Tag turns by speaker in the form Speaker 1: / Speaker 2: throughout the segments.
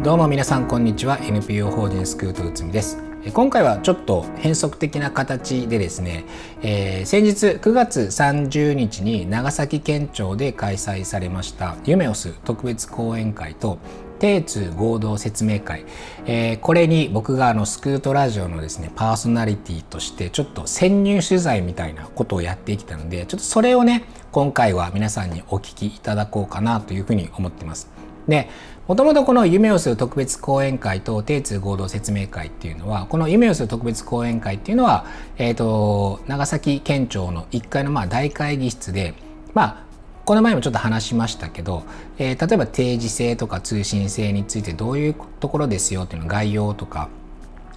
Speaker 1: どうも皆さんこんにちは。NPO 法人スクートうつみです。今回はちょっと変則的な形でですね、えー、先日9月30日に長崎県庁で開催されましたユメオス特別講演会と定通合同説明会、えー、これに僕があのスクートラジオのですねパーソナリティとしてちょっと潜入取材みたいなことをやってきたのでちょっとそれをね今回は皆さんにお聞きいただこうかなというふうに思ってます。でもともとこの夢をする特別講演会と定通合同説明会っていうのはこの夢をする特別講演会っていうのは、えーと、長崎県庁の1階のまあ大会議室でまあこの前もちょっと話しましたけど、えー、例えば定時性とか通信性についてどういうところですよっていうの概要とか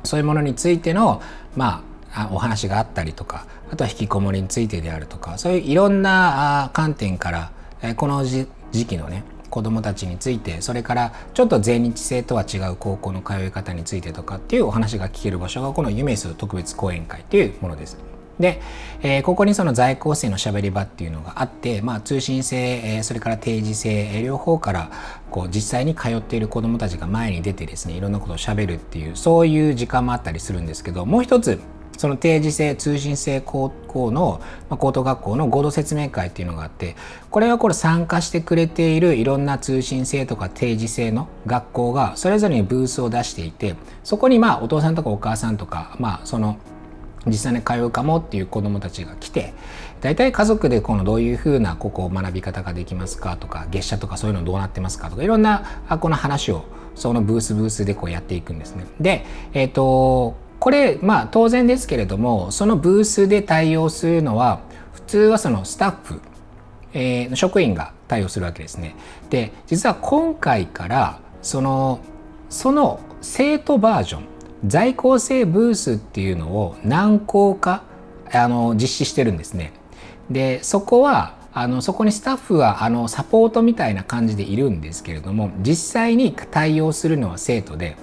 Speaker 1: そういうものについてのまあお話があったりとかあとは引きこもりについてであるとかそういういろんな観点からこの時期のね子どもたちについてそれからちょっと全日制とは違う高校の通い方についてとかっていうお話が聞ける場所がこのユメス特別講演会というものです。で、えー、ここにその在校生のしゃべり場っていうのがあって、まあ、通信制、えー、それから定時制、えー、両方からこう実際に通っている子どもたちが前に出てですねいろんなことをしゃべるっていうそういう時間もあったりするんですけどもう一つその定時制通信制高校の、まあ、高等学校の合同説明会っていうのがあってこれはこれ参加してくれているいろんな通信制とか定時制の学校がそれぞれにブースを出していてそこにまあお父さんとかお母さんとかまあその実際に通うかもっていう子どもたちが来て大体家族でこのどういうふうなここ学び方ができますかとか月謝とかそういうのどうなってますかとかいろんなこの話をそのブースブースでこうやっていくんですね。で、えっ、ー、とこれまあ当然ですけれどもそのブースで対応するのは普通はそのスタッフ、えー、職員が対応するわけですね。で実は今回からそのその生徒バージョン在校生ブースっていうのを何校かあの実施してるんですね。でそこはあのそこにスタッフはあのサポートみたいな感じでいるんですけれども実際に対応するのは生徒で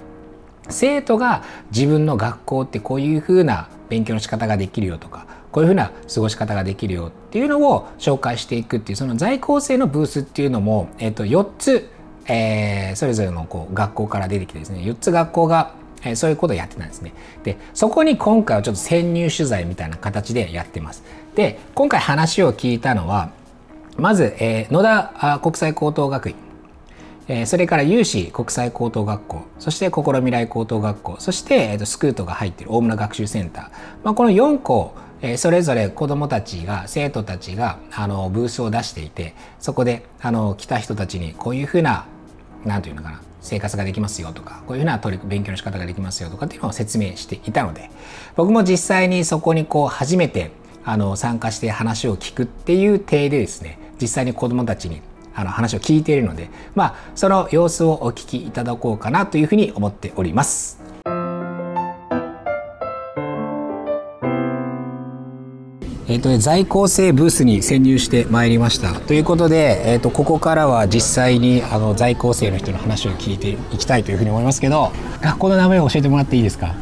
Speaker 1: 生徒が自分の学校ってこういうふうな勉強の仕方ができるよとかこういうふうな過ごし方ができるよっていうのを紹介していくっていうその在校生のブースっていうのも、えー、と4つ、えー、それぞれのこう学校から出てきてですね4つ学校が、えー、そういうことをやってたんですね。でそこに今回はちょっと潜入取材みたいな形でやってます。で今回話を聞いたのはまず、えー、野田国際高等学院えそれから有志国際高等学校そして心未来高等学校そして、えー、とスクートが入っている大村学習センター、まあ、この4校えそれぞれ子どもたちが生徒たちがあのブースを出していてそこであの来た人たちにこういうふうな何て言うのかな生活ができますよとかこういうふうな取り勉強の仕方ができますよとかっていうのを説明していたので僕も実際にそこにこう初めてあの参加して話を聞くっていう体でですね実際に子どもたちにあの話を聞いているので、まあ、その様子をお聞きいただこうかなというふうに思っております。えーと、在校生ブースに潜入してまいりましたということで、えーと、ここからは実際にあの在校生の人の話を聞いていきたいというふうに思いますけど学校の名前を教えてもらっていいですか？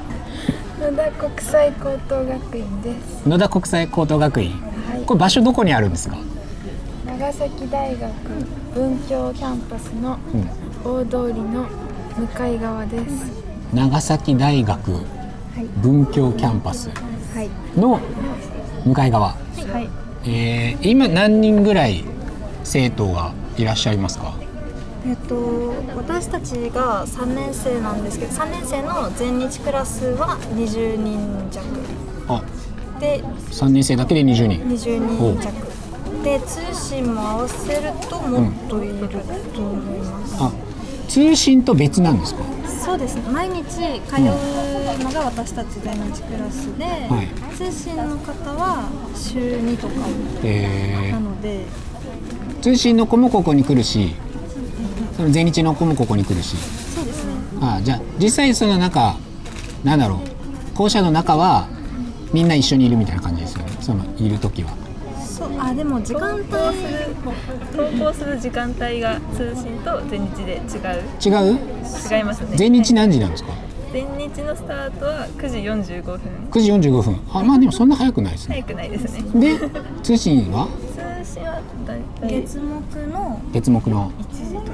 Speaker 2: 野田国際高等学院です。
Speaker 1: 野田国際高等学院、はい、これ場所どこにあるんですか？
Speaker 2: 長崎大学文教キャンパスの大通りの向かい側です、
Speaker 1: うん、長崎大学文教キャンパスの向かい側、はい、えー、今何人ぐらい生徒がいらっしゃいますか？
Speaker 2: えっと、私たちが3年生なんですけど3年生の全日クラスは20人弱。
Speaker 1: あ。で3年生だけで20人。
Speaker 2: 20人弱で通信も合わせるともっといると思います、うん、あ
Speaker 1: 通信と別なんですか？
Speaker 2: そうですね。毎日通うのが私たち大日クラスで、はい、通信の方は週2とかなので。
Speaker 1: 通信の子もここに来るしその全日の子もここに来るし。
Speaker 2: そうですね。
Speaker 1: あじゃあ実際その中なんだろう校舎の中はみんな一緒にいるみたいな感じですよね。そのいる時は
Speaker 2: あでも時間帯。する投稿する時間帯が通信と全日で違う。
Speaker 1: 違う？
Speaker 2: 違いますね。
Speaker 1: 全日何時なんですか？
Speaker 2: 全日のスタートは9時45分。
Speaker 1: 9時45分。あまあでもそんな早くないです
Speaker 2: ね。早くないですね。
Speaker 1: で通信は？
Speaker 2: 通信は大体月木の
Speaker 1: 月木の
Speaker 2: ？1時とか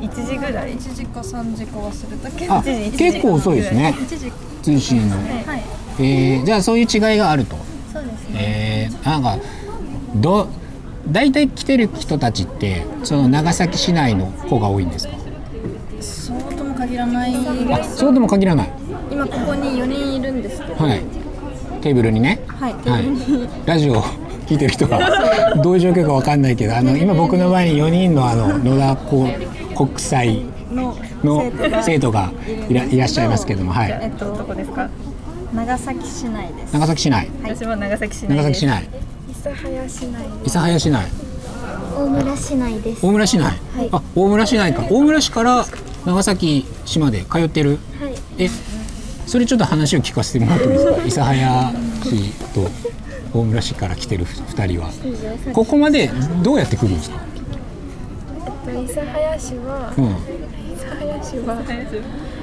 Speaker 2: 1 1時ぐらい。1時か3時か忘れた。け
Speaker 1: ど結構遅いですね。通信の、はい、えー、じゃあそういう違いがあると。
Speaker 2: そうですね。
Speaker 1: えー、なんかど大体来てる人たちってその長崎市内の子が多いんですか？
Speaker 2: そうとも限らない。
Speaker 1: あそうとも限らない。
Speaker 2: 今ここに4人いるんですけど。
Speaker 1: はい。テーブルにね。
Speaker 2: はい、はい、
Speaker 1: ラジオ聞いてる人がどういう状況かわかんないけどあの今僕の前に4人のあの野田国際の生徒が。いらいらっしゃいますけども、はい。
Speaker 2: えっとどこですか？長崎市内です。
Speaker 1: 長崎市内。
Speaker 2: 私も長崎市内
Speaker 1: 長崎市内。
Speaker 2: 諫早市内
Speaker 1: 諫早市内。
Speaker 2: 大村市内です。
Speaker 1: 大村市内。はい、あ、大村市内か。大村市から長崎市まで通ってる。
Speaker 2: はい。え、
Speaker 1: それちょっと話を聞かせてもらってもいいですか？諫早市と大村市から来てる二人は。ここまでどうやって来るんですか？
Speaker 2: えっと諫早市は。うん。諫早市は。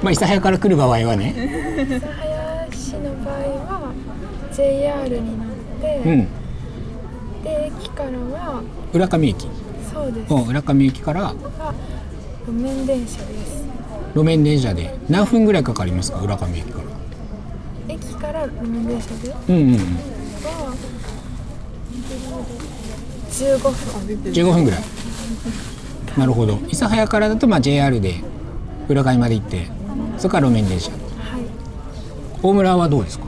Speaker 1: まあ諫早から来る場合はね。
Speaker 2: 諫早市の場合は JR になって。うん。で駅からは
Speaker 1: 浦上駅？
Speaker 2: そうです。
Speaker 1: 浦上駅から
Speaker 2: 路面電車です。
Speaker 1: 路面電車で。何分ぐらいかかりますか？浦上駅から。
Speaker 2: 駅から路面電車で？
Speaker 1: うんうんうん。
Speaker 2: 15分。
Speaker 1: 15分ぐらい。なるほど。諫早からだとまあ JR で浦上まで行ってそれから路面電車。はい。大村はどうですか？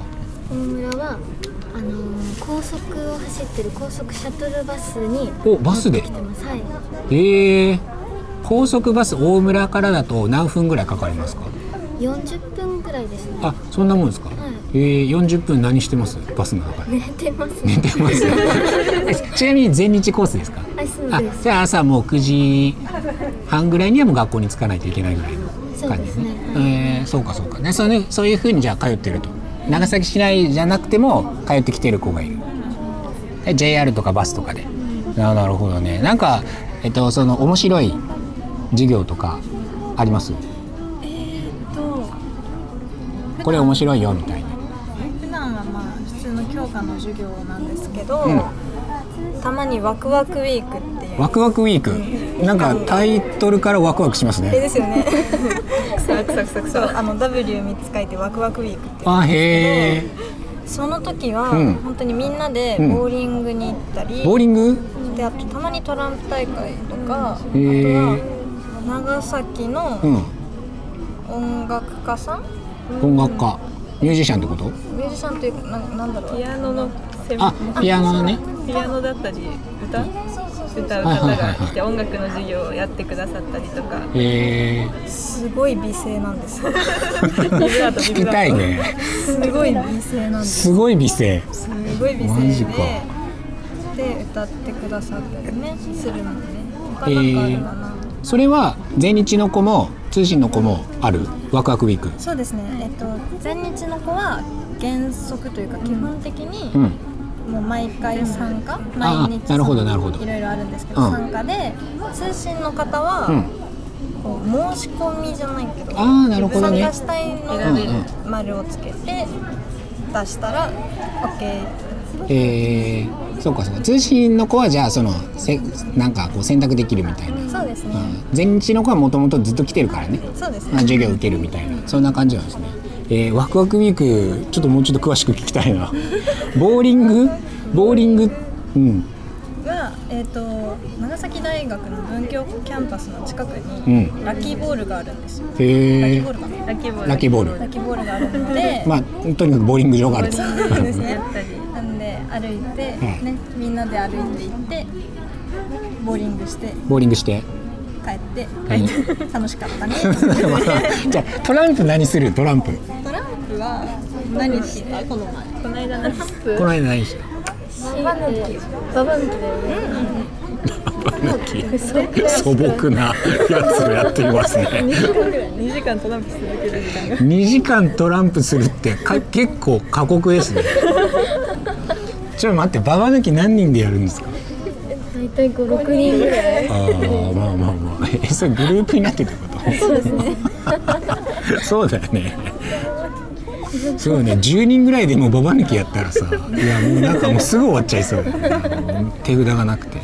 Speaker 2: 大村は高速を走ってる高速シャトルバスに
Speaker 1: おバスで？
Speaker 2: 来てます。はい。
Speaker 1: え。ー、高速バス大村からだと何分ぐらいかかりますか
Speaker 2: ？40分ぐらいですね。
Speaker 1: あそんなもんですか、はい、えー、40分何してます？バスの中？
Speaker 2: で寝てます、
Speaker 1: 寝てます ちなみに全日コースですか？
Speaker 2: あ
Speaker 1: じゃあ朝もう9時半ぐらいにはもう学校に着かないといけないぐらいの感じ。ですね。
Speaker 2: そう、ねはい、
Speaker 1: えー、そうかそうか。ねそうねそういうふうにじゃあ通ってると長崎市内じゃなくても通ってきてる子がいる。JR とかバスとかで。あなるほどね。なんか、えっと、その面白い授業とかあります？
Speaker 2: えー、っと
Speaker 1: これ面白いよみたいな。
Speaker 2: 普段はまあ普通の教科の授業なんですけど、うん、たまにワクワクウィークって
Speaker 1: ワクワクウィーク、うん、なんかタイトルからワクワクしますね。
Speaker 2: えですよね。そうあの W3 つ書いてワクワクウィークって
Speaker 1: あへえ
Speaker 2: その時は、うん、本当にみんなでボーリングに行ったり、
Speaker 1: うん、ボーリング？
Speaker 2: であとたまにトランプ大会とか、あとは長崎の音楽家さん、
Speaker 1: 音楽家。ミュージシャンってこと？
Speaker 2: ミュージシャンというかななんだろう。
Speaker 3: ピアノの
Speaker 1: あピアノのね。
Speaker 3: ピアノだったり歌？歌う方が来て音楽の授業をやってくださったりとか。
Speaker 1: へ
Speaker 2: えすごい美声なんです。
Speaker 1: 聞きたいね。
Speaker 2: すごい美声なんです。
Speaker 1: すごい美声。
Speaker 2: すごい美声で。で歌ってくださったりねするので、ね、他なんかあるかな、
Speaker 1: それは全日の子も通信の子もある？ワクワクウィーク。
Speaker 2: そうですね。えっと全日の子は原則というか基本的に、うんもう毎回参加、毎日
Speaker 1: なるほどなるほど。
Speaker 2: いろいろあるんですけど、うん、参加で通信の方は、こう申し込みじゃないけど
Speaker 1: あなるほど、
Speaker 2: ね、参加したいの丸をつけて出したら OK
Speaker 1: えー、そうかそうか。通信の子はじゃあそのせなんかこう選択できるみたいな。
Speaker 2: そうですね、う
Speaker 1: ん、全日の子はもともとずっと来てるからね。
Speaker 2: そうですね、
Speaker 1: まあ、授業受けるみたいな。そんな感じなんですねえー、ワクワクウィークちょっともうちょっと詳しく聞きたいな。ボーリング？ボーリング？うん。
Speaker 2: は、えーと、長崎大学の文京キャンパスの近くに、ラッキーボールがあるんですよ。
Speaker 1: へ
Speaker 2: ラッキーボールかな？ラッキーボール。
Speaker 1: ラッキーボール。
Speaker 2: ラッキーボールがあるので
Speaker 1: まあとにかくボーリング場があると。
Speaker 2: ですね なんで歩いて、ね、みんなで歩いて行ってボーリングして。
Speaker 1: ボーリングして
Speaker 2: 帰って帰って 楽しかったね。
Speaker 1: じゃあトランプ何する？トランプ。
Speaker 2: トランプは何した？この前。
Speaker 3: この間何し
Speaker 1: この間何した？
Speaker 2: ババ抜き。ババ抜き。だよね、
Speaker 1: 素朴なやつをやっていますね。
Speaker 3: 2時間ぐらい。2時間トランプ続ける時間が。
Speaker 1: 2時間トランプするってか結構過酷ですね。ちょっと待ってババ抜き何人でやるんですか？
Speaker 2: 大体五六人ぐらい。あ
Speaker 1: あまあまあまあえ それグループになってってこと？
Speaker 2: そうですね。
Speaker 1: そうだよね。そうね。10人ぐらいでもうババ抜きやったらさいやもうなんかもうすぐ終わっちゃいそう。だよね手札がなくて、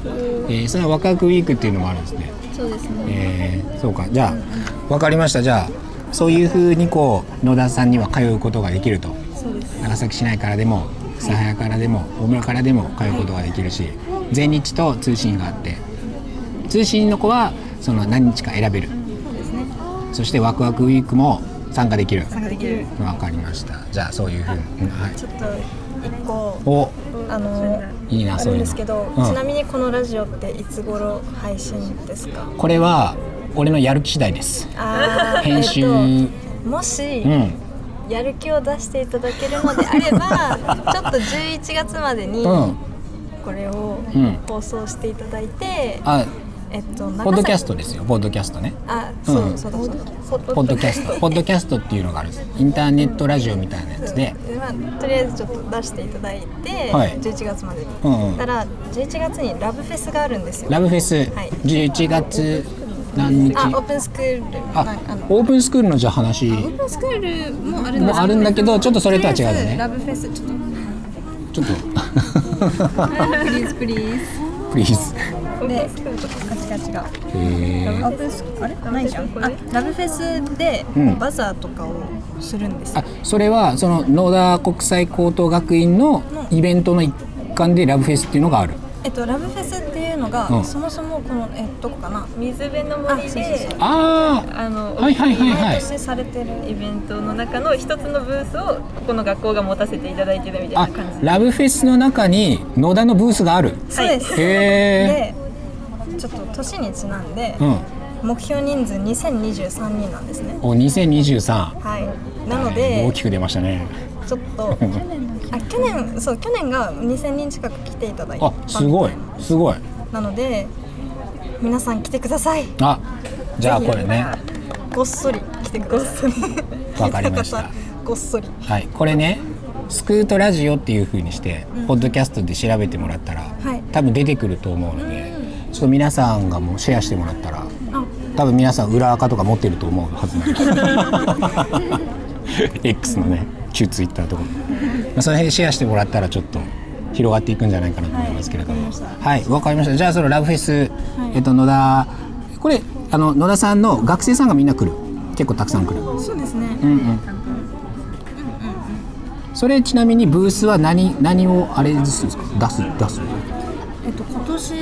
Speaker 1: えー、それはワクワクウィークっていうのもあるんですね。
Speaker 2: そうですね。
Speaker 1: えー、そうか。じゃあ分かりました。じゃあそういうふうにこう野田さんには通うことができると。
Speaker 2: そうです。
Speaker 1: 長崎市内からでも諫早からでも大村からでも通うことができるし、全日と通信があって。通信の子はその何日か選べる。
Speaker 2: そうですね
Speaker 1: そしてワクワクウィークも参加できる。
Speaker 2: 参加できる。
Speaker 1: わかりました。じゃあそういうふうに、はい、
Speaker 3: ちょっと一個
Speaker 1: お。
Speaker 3: あの
Speaker 1: いいな
Speaker 3: あ
Speaker 1: そういう
Speaker 3: ですけど、
Speaker 1: うん。
Speaker 3: ちなみにこのラジオっていつ頃配信ですか？
Speaker 1: これは俺のやる気次第です。編集、
Speaker 3: えっともし、
Speaker 1: うん。
Speaker 3: やる気を出していただけるのであれば ちょっと11月までに
Speaker 1: うん。
Speaker 3: これを
Speaker 1: うん。
Speaker 3: 放送していただいて、
Speaker 1: あ
Speaker 3: えっと
Speaker 1: ポッドキャス
Speaker 3: ト
Speaker 1: トですよ。ポッドキャストね。
Speaker 3: あそう、
Speaker 1: うん。
Speaker 3: そうだそうだ。ポ
Speaker 1: ポッドキャスト。ポッドキャストっていうのがあるんです。インターネットラジオみたいなやつで。
Speaker 3: まあ、とりあえずちょっと出していただいて、
Speaker 1: はい。
Speaker 3: 11月までに、
Speaker 1: うんうん。
Speaker 3: たら11月にラブフェスがあるんですよ。
Speaker 1: ラブフェス。
Speaker 3: はい。
Speaker 1: 11月何日？
Speaker 3: あオープンスクール。
Speaker 1: あ
Speaker 3: あの
Speaker 1: オープンスクールのじゃあ話。
Speaker 2: オープンスクールもあるん
Speaker 1: もあるんだけどちょっとそれとは違うよね。
Speaker 2: ラブフェスちょっ
Speaker 1: ちょっと。
Speaker 2: とプリーズプリーズ。
Speaker 1: プリーズ。
Speaker 2: でカチカチが。
Speaker 1: へ
Speaker 2: オー。プンスあれないじゃんあラブフェスで
Speaker 1: うん
Speaker 2: バザーとかをするんですよ。
Speaker 1: あそれはその野田国際高等学院のイベントの一環でラブフェスっていうのがある。
Speaker 2: えっとラブフェスっていうのが、
Speaker 1: うん。
Speaker 2: そもそもこのえどこかな。
Speaker 3: 水辺の森で
Speaker 1: あ
Speaker 3: あの
Speaker 1: はいはいはいはい。
Speaker 3: 毎年されてるイベントの中の一つのブースをここの学校が持たせていただいてるみたい
Speaker 1: あ
Speaker 3: な感じ。
Speaker 1: ラブフェスの中に野田のブースがある。
Speaker 2: そうです、
Speaker 1: へ
Speaker 2: でちょっと年にちなんで、
Speaker 1: うん。
Speaker 2: 目標人数2023人なんですね。
Speaker 1: お2023
Speaker 2: はい。なの
Speaker 1: 大
Speaker 2: で
Speaker 1: きく出ましたね。
Speaker 2: ちょっとあ去年そう去年が2000人近く来ていただいた
Speaker 1: あすごい。す。ごい。
Speaker 2: なので皆さん来てください。
Speaker 1: あじゃあこれね。
Speaker 2: ごっそり来てください。
Speaker 1: わかりました。
Speaker 2: ごっそり。
Speaker 1: はい。これねスクートラジオっていう風にして、ポッドキャストで調べてもらったら、
Speaker 2: はい。
Speaker 1: 多分出てくると思うので、ちょっと皆さんがもうシェアしてもらったら
Speaker 2: あ
Speaker 1: 多分皆さん裏垢とか持ってると思うはずなんです。X のね旧ツイッターとか、まあ、その辺でシェアしてもらったらちょっと広がっていくんじゃないかなと思いますけれども。はいわ、かりました。じゃあそのラブフェス、えっと野田これあの野田さんの学生さんがみんな来る。結構たくさん来る。
Speaker 2: そうですね、
Speaker 1: うんうん。それちなみにブースは何何をあれですか？出す出す。
Speaker 2: えっと今年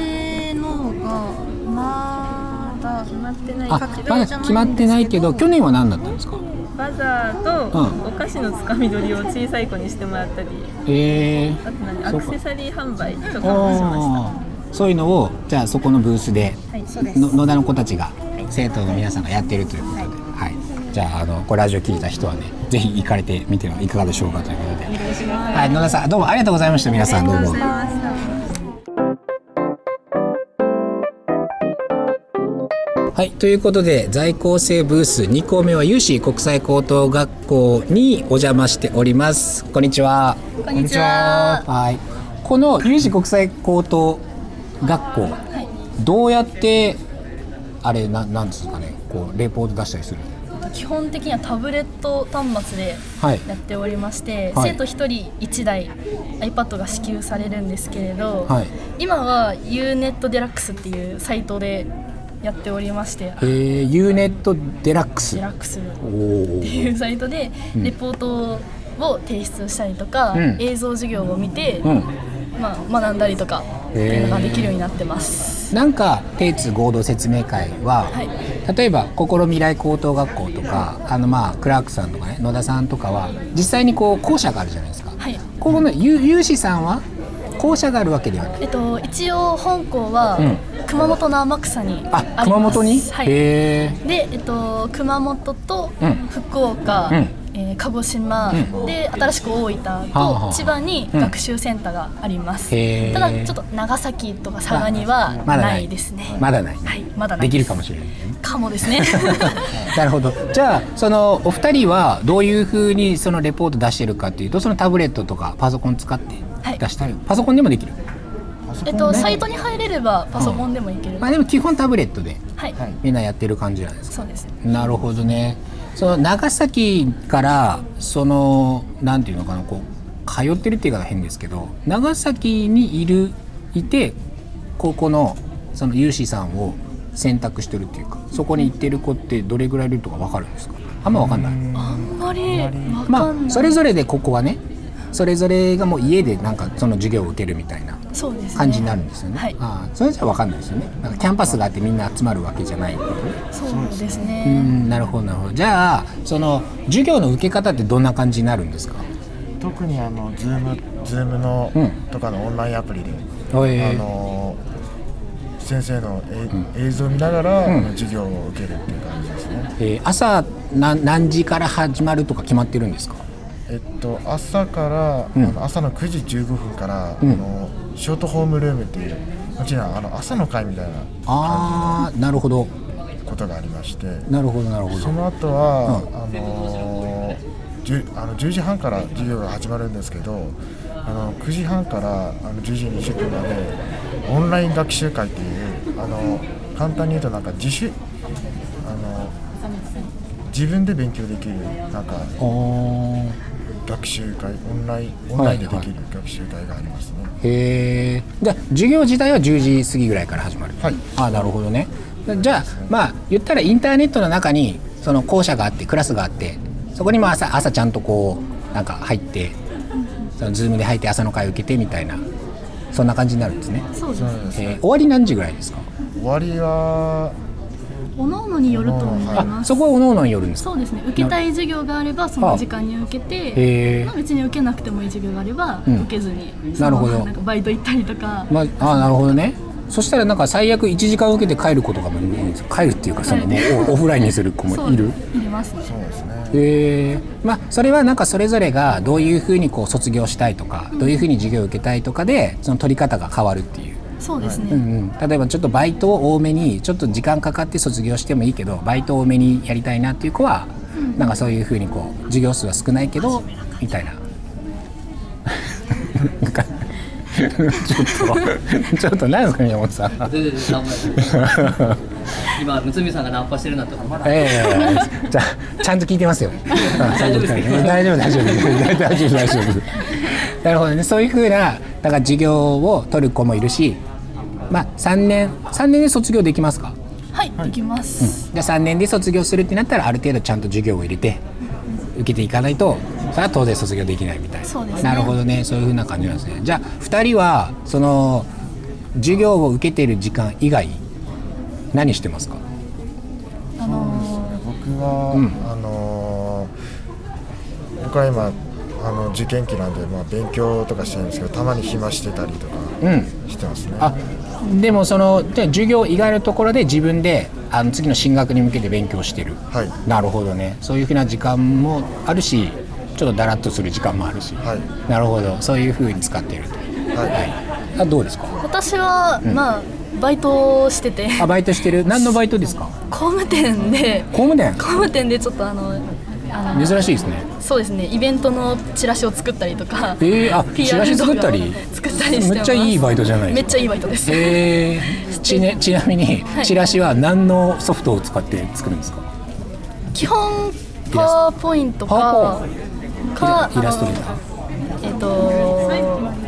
Speaker 2: のがまだ決まってない。
Speaker 1: あまだ決まってないけど去年は何だったんですか？
Speaker 3: バザーと
Speaker 1: うん。
Speaker 3: お菓子のつかみ取りを小さい子にしてもらったり。
Speaker 1: え。
Speaker 3: あと何？アクセサリー販売と
Speaker 1: ー、
Speaker 3: かもしまし
Speaker 1: あー。そういうのをじゃあそこのブースで
Speaker 3: たはいそうで
Speaker 1: の野田の子たちが生徒の皆さんがやってるということで、はい。じゃああのこれラジオ聞いた人はねぜひ行かれてみてはいかがでしょうかということで。はい野田さんどうもありがとうございました。皆さんどうも。はい、ということで在校生ブース2校目は有志国際高等学校にお邪魔しております。こんにちは。こんにちは。はい。この有志国際高等学校、どうやってあれななんですかね、こうレポート出したりする？
Speaker 4: 基本的にはタブレット端末で
Speaker 1: はい。
Speaker 4: やっておりまして、
Speaker 1: はい
Speaker 4: 生徒1人1台 iPad が支給されるんですけれど、
Speaker 1: はい。
Speaker 4: 今は UNET デラックスっていうサイトでやっておりまして。
Speaker 1: えー、ユーネットデラックス。
Speaker 4: デラックス。っていうサイトでレポートを提出したりとか、
Speaker 1: うん。
Speaker 4: 映像授業を見て、
Speaker 1: うん。
Speaker 4: まあ、学んだりとかっていうのができるようになってます。
Speaker 1: なんか定通合同説明会は、
Speaker 4: はい。
Speaker 1: 例えば心未来高等学校とかあのまあクラークさんとかね野田さんとかは実際にこう校舎があるじゃないですか。
Speaker 4: はい。
Speaker 1: ここの有有志さんは校舎があるわけではない。
Speaker 4: えっと、一応本校は
Speaker 1: うん。
Speaker 4: 熊本の天草にあ
Speaker 1: あ熊本に？
Speaker 4: はい。で、えっと、熊本と
Speaker 1: うん。
Speaker 4: 福岡、
Speaker 1: うん。
Speaker 4: えー鹿児島、
Speaker 1: うん。
Speaker 4: で新しく大分と千葉に学習センターがあります、
Speaker 1: へー。
Speaker 4: ただちょっと長崎とか佐賀にはない。ですね、
Speaker 1: まだない。
Speaker 4: はいまだない
Speaker 1: できるかもしれない。
Speaker 4: かもですね。
Speaker 1: なるほど。じゃあそのお二人はどういうふうにそのレポート出してるかっていうとそのタブレットとかパソコン使って
Speaker 4: はい。
Speaker 1: 出したり、パソコンでもできる。
Speaker 4: えっとサイトに入れればパソコンでもいける、
Speaker 1: まあでも基本タブレットで
Speaker 4: はい、
Speaker 1: みんなやってる感じなんですか？
Speaker 4: そうです。
Speaker 1: なるほどね。その長崎からそのなんていうのかなこう通ってるっていう言い方変ですけど長崎にいるいてここのその有志さんを選択してるっていうかそこに行ってる子ってどれぐらいいるとか分かるんですか？あんま分かんない。
Speaker 4: あんまりわかんない、
Speaker 1: まあそれぞれでここはねそれぞれがもう家でなんかその授業を受けるみたいな
Speaker 4: そうですね
Speaker 1: 感じになるんですよね。
Speaker 4: はい
Speaker 1: ああそれじゃ分かんないですよね。なんかキャンパスがあってみんな集まるわけじゃないってことね。
Speaker 4: そうです
Speaker 1: う
Speaker 4: ね
Speaker 1: んなるほどなるほど。じゃあその授業の受け方ってどんな感じになるんですか？
Speaker 5: 特にあのズームズームの、
Speaker 1: うん
Speaker 5: とかのオンラインアプリで、
Speaker 1: おえ
Speaker 5: あの先生のえ、映像を見ながら、
Speaker 1: うん
Speaker 5: 授業を受けるっていう感じですね。
Speaker 1: えー朝な何時から始まるとか決まってるんですか？
Speaker 5: えっと朝から、
Speaker 1: うん。
Speaker 5: あの朝の9時15分から、
Speaker 1: うん。
Speaker 5: あのショートホームルームっていうこちらあの朝の会みたいな
Speaker 1: ああなるほど。
Speaker 5: ことがありまして、
Speaker 1: なるほどなるほど。
Speaker 5: そ。の後は、あの10あの10時半から授業が始まるんですけどあの9時半からあの10時20分までオンライン学習会っていうあの簡単に言うとなんか自主あの自分で勉強できるなんか学習会オンラインオンラインでできる学習会がありますね。
Speaker 1: へえ。じゃあ授業自体は10時過ぎぐらいから始まる。
Speaker 5: はい
Speaker 1: ああなるほどね。じゃあまあ言ったらインターネットの中にその校舎があってクラスがあってそこにも朝朝ちゃんとこうなんか入ってそのズームで入って朝の会受けてみたいなそんな感じになるんですね。
Speaker 4: そうです
Speaker 5: そうです
Speaker 1: えー終わり何時ぐらいですか？
Speaker 5: 終わりは
Speaker 4: おのによると思い
Speaker 1: あ
Speaker 4: ます。
Speaker 1: そこはおのおのによるんですか？
Speaker 4: そうですね。受けたい授業があればその時間に受け
Speaker 1: へ
Speaker 4: て
Speaker 1: え。
Speaker 4: まあ、別に受けなくてもいい授業があれば、
Speaker 1: うん。
Speaker 4: 受けずに
Speaker 1: なるほど。
Speaker 4: なんかバイト行ったりとか、
Speaker 1: まああなるほどね。そしたらなんか最悪1時間受けて帰る子とかもいるんですよ。帰るっていうかそのもう オフラインにする子もいる。
Speaker 4: いります。ね
Speaker 5: そうですね。
Speaker 1: へえ。まあそれはなんかそれぞれがどういうふうにこう卒業したいとか、どういうふうに授業を受けたいとかでその取り方が変わるっていう、
Speaker 4: そうですね、
Speaker 1: うんうん、例えばちょっとバイトを多めにちょっと時間かかって卒業してもいいけどバイトを多めにやりたいなっていう子は、なんかそういうふうにこう授業数は少ないけどみたいな。ちょっとちょっと何ですか宮本さん。
Speaker 6: 今むつみさんがナンパしてるなんて思わない
Speaker 1: ええじゃあちゃんと聞いてますよ。あちゃんと聞いてます大丈夫。大丈夫大丈夫。大丈夫。なるほどね。そういう風なだから授業を取る子もいるし、まあ三年三年で卒業できますか？
Speaker 4: はい、できます、
Speaker 1: じゃあ三年で卒業するってなったらある程度ちゃんと授業を入れて受けていかないとそれは当然卒業できないみたいな。
Speaker 4: そうですね
Speaker 1: なるほどねそういう風な感じなんですね。じゃあ二人はその授業を受けている時間以外何してますか？
Speaker 4: あの
Speaker 5: 僕は、
Speaker 1: うん
Speaker 5: あのー僕は今あの受験期なんで、まあ、勉強とかしてるんですけどたまに暇してたりとか
Speaker 1: うん。
Speaker 5: してますね。
Speaker 1: あでもそので授業以外のところで自分であの次の進学に向けて勉強してる。
Speaker 5: はい。
Speaker 1: なるほどね。そういうふうな時間もあるしちょっとだらっとする時間もあるし、
Speaker 5: はい。
Speaker 1: なるほど。そういうふうに使っていると。
Speaker 5: はい、
Speaker 1: あどうですか？
Speaker 4: 私は、まあバイトをしてて。
Speaker 1: あバイトしてる？何のバイトですか？
Speaker 4: 工務店で。
Speaker 1: 工務店？
Speaker 4: 工務店でちょっとあのあの
Speaker 1: 珍しいですね
Speaker 4: そうですね。イベントのチラシを作ったりとか
Speaker 1: えー、あチラシ作ったり？
Speaker 4: 作ったり
Speaker 1: めっちゃいいバイトじゃない？
Speaker 4: めっちゃいい
Speaker 1: バ
Speaker 4: バイトです、
Speaker 1: えー、ち,、ね、ちなみに
Speaker 4: はい。
Speaker 1: チラシは何のソフトを使って作るんですか？
Speaker 4: 基本パワーポイントかか
Speaker 1: イラストレーター。
Speaker 4: えっ、と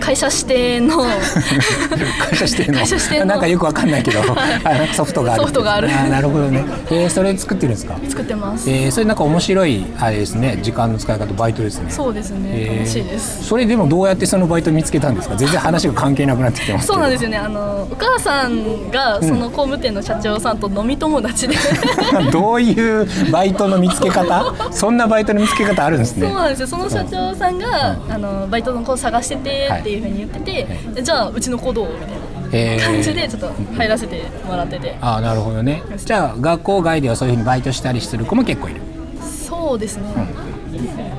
Speaker 4: 会社指定の
Speaker 1: 会社指定の。
Speaker 4: 会社指定の。
Speaker 1: なんかよくわかんないけど、あなんかソフトがある
Speaker 4: ソフトがある。
Speaker 1: ーなるほどね。えー、それ作ってるんですか？
Speaker 4: 作ってます、
Speaker 1: えー、それなんか面白いあれですね時間の使い方バイトですね。
Speaker 4: そうですね、
Speaker 1: えー
Speaker 4: 楽しいです。
Speaker 1: それでもどうやってそのバイト見つけたんですか？全然話が関係なくなってきてます
Speaker 4: そうなんですよね。あのお母さんがその工務店の社長さんと飲み友達で、
Speaker 1: どういうバイトの見つけ方？そんなバイトの見つけ方あるんですね。
Speaker 4: そうなんですよ。その社長さんが、あのバイトの子を探してて
Speaker 1: はい
Speaker 4: っていうふうに言ってて、でじゃあうちの子どう？みたい
Speaker 1: えー。
Speaker 4: な感じでちょっと入らせてもらってて、
Speaker 1: ああなるほどね。じゃあ学校外ではそういうふうにバイトしたりする子も結構いる。
Speaker 4: そうですね、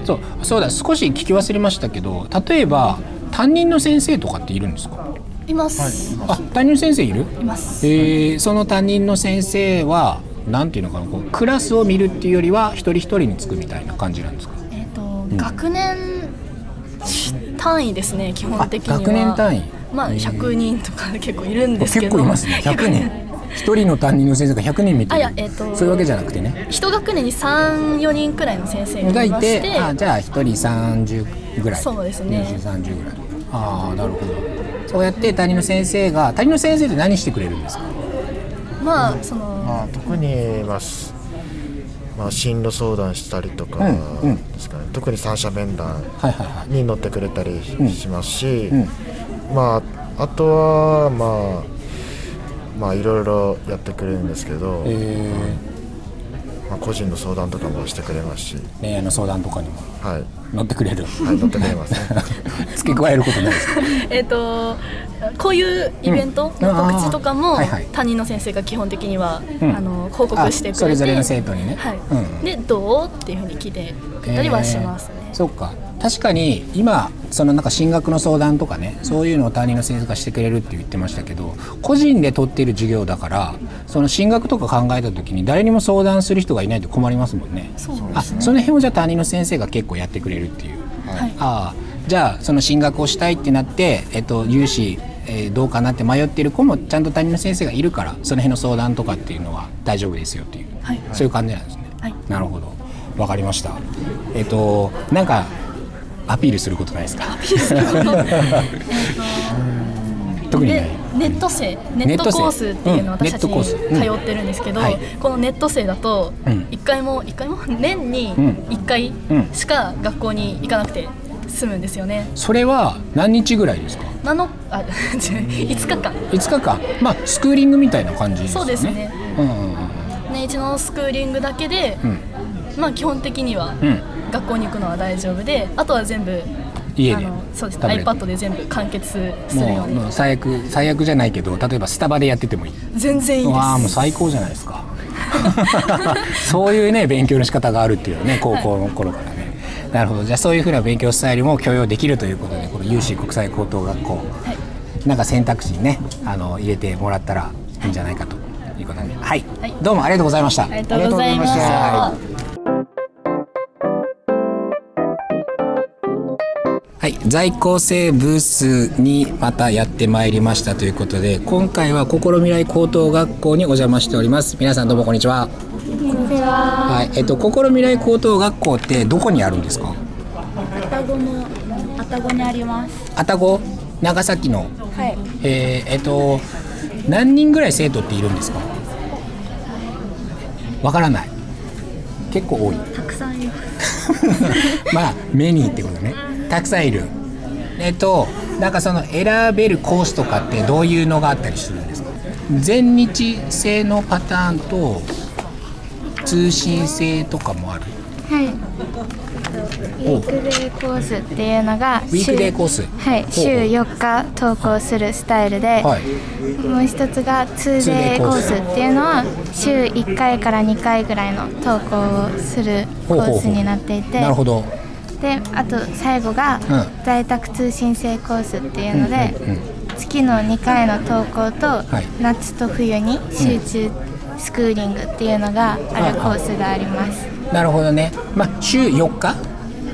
Speaker 1: そうそうだ少し聞き忘れましたけど例えば担任の先生とかっているんですか？
Speaker 4: います、
Speaker 1: あ担任の先生いる？
Speaker 4: います。
Speaker 1: えー。その担任の先生はなんていうのかなこうクラスを見るっていうよりは一人一人につくみたいな感じなんですか？
Speaker 4: えっ、と、学年単位ですね基本的には。
Speaker 1: あ学年単位。
Speaker 4: まあ100人とか結構いるんですけ
Speaker 1: 結
Speaker 4: ど
Speaker 1: 構いますね。100人。一人の担任の先生が100人見てる
Speaker 4: あいやえっと
Speaker 1: そういうわけじゃなくてね。
Speaker 4: 一学年に34人くらいの先生が
Speaker 1: がい
Speaker 4: いまして。
Speaker 1: てあじゃあ一人30ぐらい。
Speaker 4: そうですね。
Speaker 1: 2030ぐらい。ああなるほど。そうやって担任の先生が担任の先生って何してくれるんですか？
Speaker 4: まあその、
Speaker 5: まあ、特に、まあすまあ、進路相談したりとか
Speaker 1: うんうん。
Speaker 5: ですかね、特に三者面談に乗ってくれたり
Speaker 1: うん
Speaker 5: しますし、
Speaker 1: うん。
Speaker 5: まあ、あとはまあまあいろいろやってくれるんですけど、
Speaker 1: え
Speaker 5: まあ、個人の相談とかもしてくれますし、
Speaker 1: ー、恋愛の相談とかにも。
Speaker 5: はい
Speaker 1: 乗ってくれる。
Speaker 5: はい、乗ってくれますね。
Speaker 1: 付け加えることないです。か
Speaker 4: えっ、とこういうイベント
Speaker 1: うん。
Speaker 4: の告知とかも
Speaker 1: あー。はいはい。
Speaker 4: 担任の先生が基本的には、
Speaker 1: うん。
Speaker 4: あの報告してくれて。
Speaker 1: あそれぞれの生徒にね。
Speaker 4: はい。
Speaker 1: うん。
Speaker 4: でどうっていうふうに聞いてくれたりはしますね。
Speaker 1: えー。そっか。確かに今そのなんか進学の相談とかねそういうのを担任の先生がしてくれるって言ってましたけど個人で取っている授業だからその進学とか考えた時に誰にも相談する人がいないと困りますもんね。
Speaker 4: そう
Speaker 1: あその辺をじゃあ担任の先生が結構やってくれるっていう、
Speaker 4: はい。
Speaker 1: ああじゃあその進学をしたいってなって、えっと、有志、えーどうかなって迷ってる子もちゃんと担任の先生がいるからその辺の相談とかっていうのは大丈夫ですよっていう、
Speaker 4: はい。
Speaker 1: そういう感じなんですね、
Speaker 4: はい。
Speaker 1: なるほど。わかりました。えっとなんかアピールすることないですか？特にな い。
Speaker 4: でネット生ネットコースっていうの私たち通ってるんですけど、
Speaker 1: はい。
Speaker 4: このネット生だと
Speaker 1: うん。
Speaker 4: 一回も一回も 年に
Speaker 1: うん。
Speaker 4: 1回
Speaker 1: うん。
Speaker 4: しか学校に行かなくて済むんですよね。
Speaker 1: それは何日ぐらいですか？
Speaker 4: なのあ5日間
Speaker 1: 5日間まあスクーリングみたいな感じですよね。
Speaker 4: そうですね。年一のスクーリングだけで、
Speaker 1: うん。
Speaker 4: まあ基本的には
Speaker 1: うん。
Speaker 4: 学校に行くのは大丈夫であとは全部
Speaker 1: 家で
Speaker 4: そうです
Speaker 1: タブレット
Speaker 4: iPad で全部完結するように。
Speaker 1: もうもう最悪最悪じゃないけど例えばスタバでやっててもいい。
Speaker 4: 全然いいです。
Speaker 1: わあもう最高じゃないですか。そういうね勉強の仕方があるっていうのね高校の頃からね、なるほど。じゃあそういうふうな勉強スタイルも許容できるということでこの有志国際高等学校、なんか選択肢にねあの入れてもらったらいいんじゃないかということで。はい、
Speaker 4: はい。
Speaker 1: どうもありがとうございました。
Speaker 4: ありがとうございました。
Speaker 1: はい、在校生ブースにまたやってまいりましたということで今回は心未来高等学校にお邪魔しております。皆さんどうもこんにちは。は。い、えっと心未来高等学校ってどこにあるんですか？
Speaker 7: 双子の双子にあります。
Speaker 1: 愛宕長崎の？
Speaker 7: はい。
Speaker 1: えーえっと何人ぐらい生徒っているんですか？わからない。結構多い。
Speaker 7: たくさんいます。
Speaker 1: まあメニーってことねたくさんいる。えっとなんかその選べるコースとかってどういうのがあったりするんですか？全日制のパターンと通信制とかもある？
Speaker 7: はい。ウィークデーコースっていうのが
Speaker 1: ウィークデーコース？
Speaker 7: はい、週4日登校するスタイルで、
Speaker 1: はい。
Speaker 7: もう一つが 2day コースっていうのは週1回から2回ぐらいの登校をするコースになっていて
Speaker 1: なるほど
Speaker 7: であと最後が
Speaker 1: うん。
Speaker 7: 在宅通信制コースっていうので、月の2回の登校と、
Speaker 1: はい。
Speaker 7: 夏と冬に集中スクーリングっていうのがあるコースがあります。
Speaker 1: なるほどね。まあ週4日？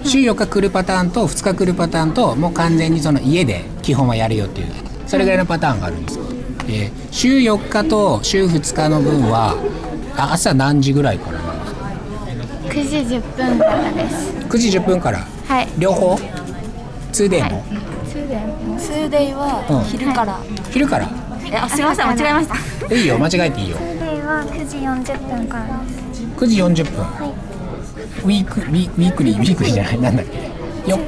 Speaker 1: 週4日来るパターンと2日来るパターンともう完全にその家で基本はやるよっていう。それぐらいのパターンがあるんです。か、えー週4日と週2日の分はあ朝何時ぐらいから
Speaker 7: 9時10分からです。
Speaker 1: 9時10分から？
Speaker 7: はい。
Speaker 1: 両方？2day も、
Speaker 7: 通電も？
Speaker 2: ツーデイは
Speaker 1: うん。
Speaker 2: 昼から、
Speaker 1: 昼から？
Speaker 7: あすみません間違えました。
Speaker 1: いいよ間違えていいよ。
Speaker 7: 通電は9時40分からです。
Speaker 1: 9時40分、ウィークウィウィークリーウィークリーじゃない。なんだっけ？よ。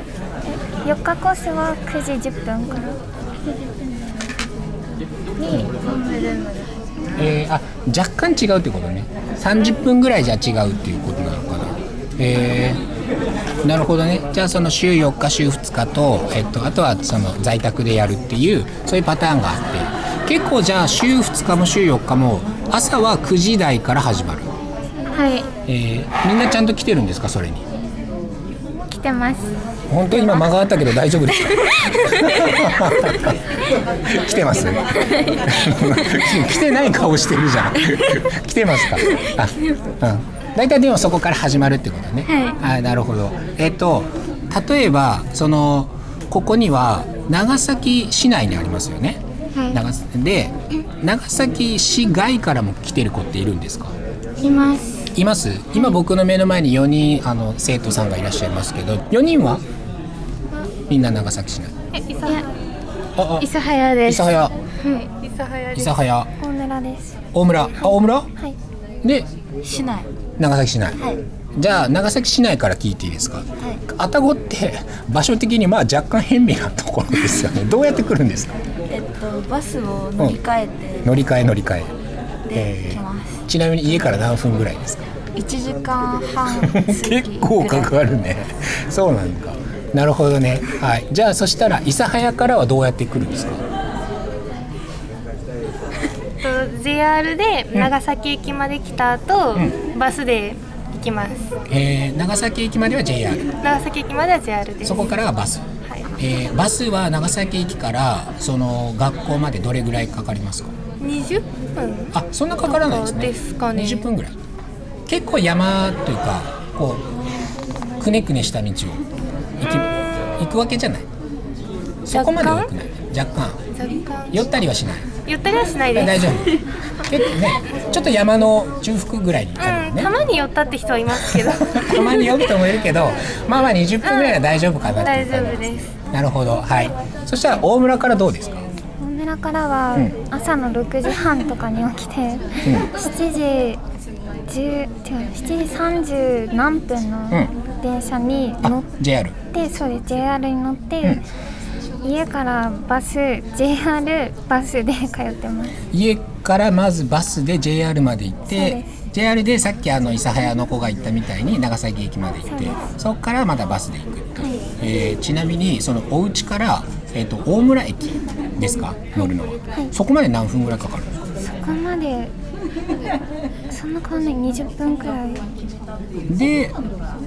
Speaker 7: 4日コースは9時10分から。にホームルーム。
Speaker 1: えーあ若干違うってことね。30分ぐらいじゃ違うっていうことなのか。なえー。なるほどね。じゃあその週4日週2日と、えっと、あとはその在宅でやるっていうそういうパターンがあって。結構じゃあ週2日も週4日も朝は9時台から始まる、
Speaker 7: はい。
Speaker 1: えーみんなちゃんと来てるんですかそれに？
Speaker 7: 来てます。
Speaker 1: 本当に今間があったけど大丈夫ですか？来てます。来てない顔してるじゃん。来てますか？あうん大体でもそこから始まるってことね、
Speaker 7: はい。
Speaker 1: あなるほど。えっと例えばそのここには長崎市内にありますよね、
Speaker 7: はい。
Speaker 1: 長崎で長崎市外からも来てる子っているんですか？
Speaker 7: います。
Speaker 1: います？今僕の目の前に4人あの生徒さんがいらっしゃいますけど4人は？みんな長崎市内。ああ。
Speaker 7: 諫早です。
Speaker 1: 諫早。
Speaker 7: はい。
Speaker 1: 諫早
Speaker 7: 大鳴村です。
Speaker 1: 大村？あ大村？
Speaker 7: はい。
Speaker 1: で
Speaker 7: 市内
Speaker 1: 長崎市内。
Speaker 7: はい。
Speaker 1: じゃあ長崎市内から聞いていいですか？愛宕って場所的にまあ若干偏僻なところですよね。どうやって来るんですか？
Speaker 7: えっとバスを乗り換えて。
Speaker 1: 乗り換え乗り換え。
Speaker 7: で来ます。
Speaker 1: ちなみに家から何分ぐらいですか
Speaker 7: ？1時間半
Speaker 1: 結構かかるね。そうなんかなるほどね。はい。じゃあそしたら諫早からはどうやって来るんですか？
Speaker 7: JR で長崎駅まで来た後、バスで行きます。
Speaker 1: えー、長崎駅までは JR
Speaker 7: 長崎駅までは JR です。
Speaker 1: そこからはバス、
Speaker 7: はい。
Speaker 1: えーバスは長崎駅からその学校までどれぐらいかかりますか
Speaker 7: ？20分。
Speaker 1: あそんなかからないですね。
Speaker 7: ですかね。
Speaker 1: 20分ぐらい。結構山というかこうくねくねした道を行き行くわけじゃない。そこまで多くない。若干。
Speaker 7: 若干。
Speaker 1: 寄ったりはしない
Speaker 7: ゆったりはしないです。
Speaker 1: 大丈夫。結構ねちょっと山の中腹ぐらいにある
Speaker 7: うん、たまに寄ったって人はいますけど。
Speaker 1: たまに寄る人もいるけどまあまあ20分ぐらいは大丈夫かなって
Speaker 7: 大丈
Speaker 1: いう感じ。
Speaker 7: 夫です。
Speaker 1: なるほどはい。そしたら大村からどうですか？
Speaker 7: 大村からは
Speaker 1: うん。
Speaker 7: 朝の6時半とかに起きて、7時10違う7時30何分の
Speaker 1: うん。
Speaker 7: 電車に乗っ
Speaker 1: JR
Speaker 7: て、そうです JR に乗って、家からバス JR バスで通ってます。
Speaker 1: 家からまずバスで JR まで行って
Speaker 7: で
Speaker 1: JR でさっきあの諫早の子が言ったみたいに長崎駅まで行って
Speaker 7: そ
Speaker 1: こからまたバスで行く、
Speaker 7: はい。
Speaker 1: えーちなみにそのお家から、えー、と大村駅ですか？乗るのは、そこまで何分ぐらいかかるんですか
Speaker 7: そこまでそんな変わんない。20分くらい。
Speaker 1: で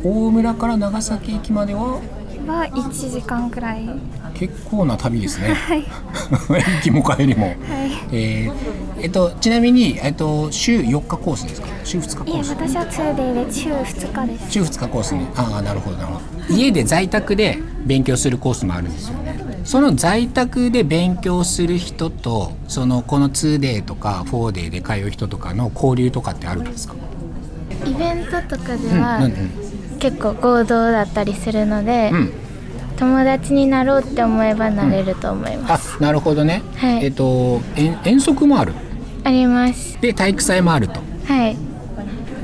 Speaker 1: 大村から長崎駅までは
Speaker 7: は1時間くらい。
Speaker 1: 結構な旅ですね。
Speaker 7: はい。
Speaker 1: 行きも帰りも、
Speaker 7: はい。
Speaker 1: えーえっとちなみに、えっと、週4日コースですか？週2日コース。
Speaker 7: 私は 2day で週2日です。
Speaker 1: 週2日コースね、ああなるほどなるほど。家で在宅で勉強するコースもあるんですよね。その在宅で勉強する人とそのこの 2day とか 4day で通う人とかの交流とかってあるんですか？
Speaker 7: イベントとかで
Speaker 1: うん
Speaker 7: は、
Speaker 1: うん
Speaker 7: 結構合同だったりするので、
Speaker 1: うん。
Speaker 7: 友達になろうって思えばなれると思います、
Speaker 1: あなるほどね、
Speaker 7: はい。
Speaker 1: えっと遠遠足もある？
Speaker 7: あります。
Speaker 1: で体育祭もあると。
Speaker 7: はい。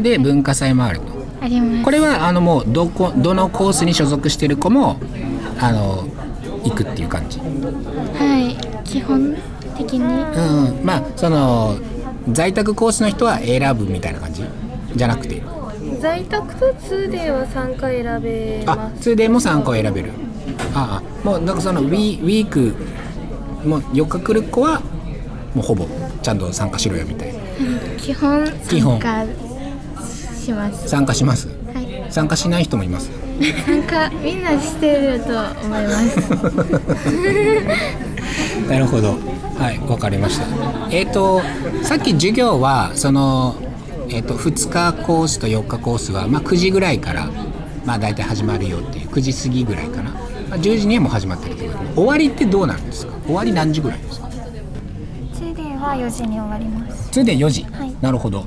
Speaker 1: で文化祭もあると。
Speaker 7: あります。
Speaker 1: これはあのもうどこどのコースに所属してる子もあの行くっていう感じ。
Speaker 7: はい。基本的に。
Speaker 1: うん。まあその在宅コースの人は選ぶみたいな感じ？じゃなくて
Speaker 3: 在宅と 2day は3回選べ
Speaker 1: あ
Speaker 3: ます。
Speaker 1: 2day も3個選べる。ああもうなんかそのウィウィークもう4日来る子はもうほぼちゃんと参加しろよみたいな。
Speaker 7: 基本
Speaker 1: 基本。
Speaker 7: 参加します。
Speaker 1: 参加します？
Speaker 7: はい。
Speaker 1: 参加しない人もいます。
Speaker 7: 参加みんなしてると思います。
Speaker 1: なるほど。はいわかりました。えっ、とさっき授業はそのえっ、と2日コースと4日コースはまあ9時ぐらいからまあ大体始まるよっていう9時過ぎぐらいかな、まあ、10時にはもう始まってるってことで終わりってどうなるんですか？終わり何時ぐらいですか
Speaker 7: ？2day は4時に終わります。
Speaker 1: 2で4時、
Speaker 7: はい。
Speaker 1: なるほど。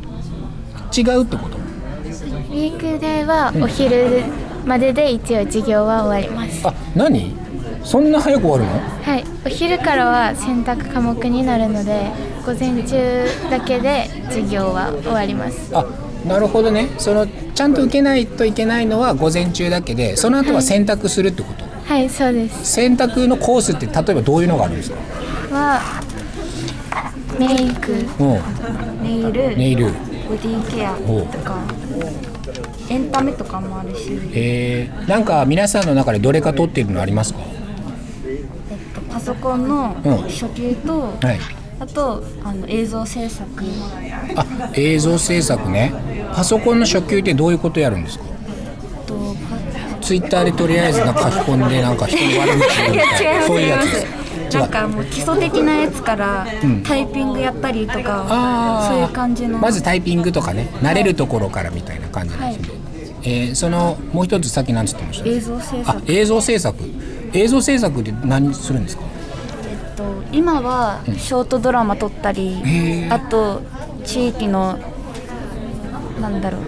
Speaker 1: 違うってこと？
Speaker 7: ウィークデーはお昼までで一応授業は終わります。
Speaker 1: あ何？そんな早く終わるの？
Speaker 7: はい。お昼からは選択科目になるので午前中だけで授業は終わります。
Speaker 1: あなるほどね。そのちゃんと受けないといけないのは午前中だけでその後は選択するってこと、
Speaker 7: はいそうです。
Speaker 1: 選択のコースって例えばどういうのがあるんですか？
Speaker 7: はメイク。
Speaker 1: うん。
Speaker 2: ネイル。
Speaker 1: ネイル。
Speaker 2: ボディケアとか。エンタメとかもあるし、
Speaker 1: えー、なんか皆さんの中でどれか取っているのありますか？
Speaker 2: えっと、パソコンの
Speaker 1: うん。
Speaker 2: 初級と、
Speaker 1: はい。
Speaker 2: あとあの映像制作。
Speaker 1: あ映像制作ね。パソコンの初級ってどういうことやるんですか？ツイッターでとりあえずなんか書き込んでなんか人の悪口言うみたいな。そういうやつ。です。違
Speaker 2: なん
Speaker 1: う
Speaker 2: かもう基礎的なやつから
Speaker 1: ん。
Speaker 2: タイピングやったりとか、
Speaker 1: あー。
Speaker 2: そういう感じの。
Speaker 1: まずタイピングとかね。慣れるところからみたいな感じなんですね、えーそのもう一つさっき何つってました？
Speaker 2: 映像制
Speaker 1: あ
Speaker 2: 作
Speaker 1: 映像制作映像制作って何するんですか？
Speaker 2: えっと今はショートドラマ撮ったり、
Speaker 1: へー
Speaker 2: あと地域のなんだろう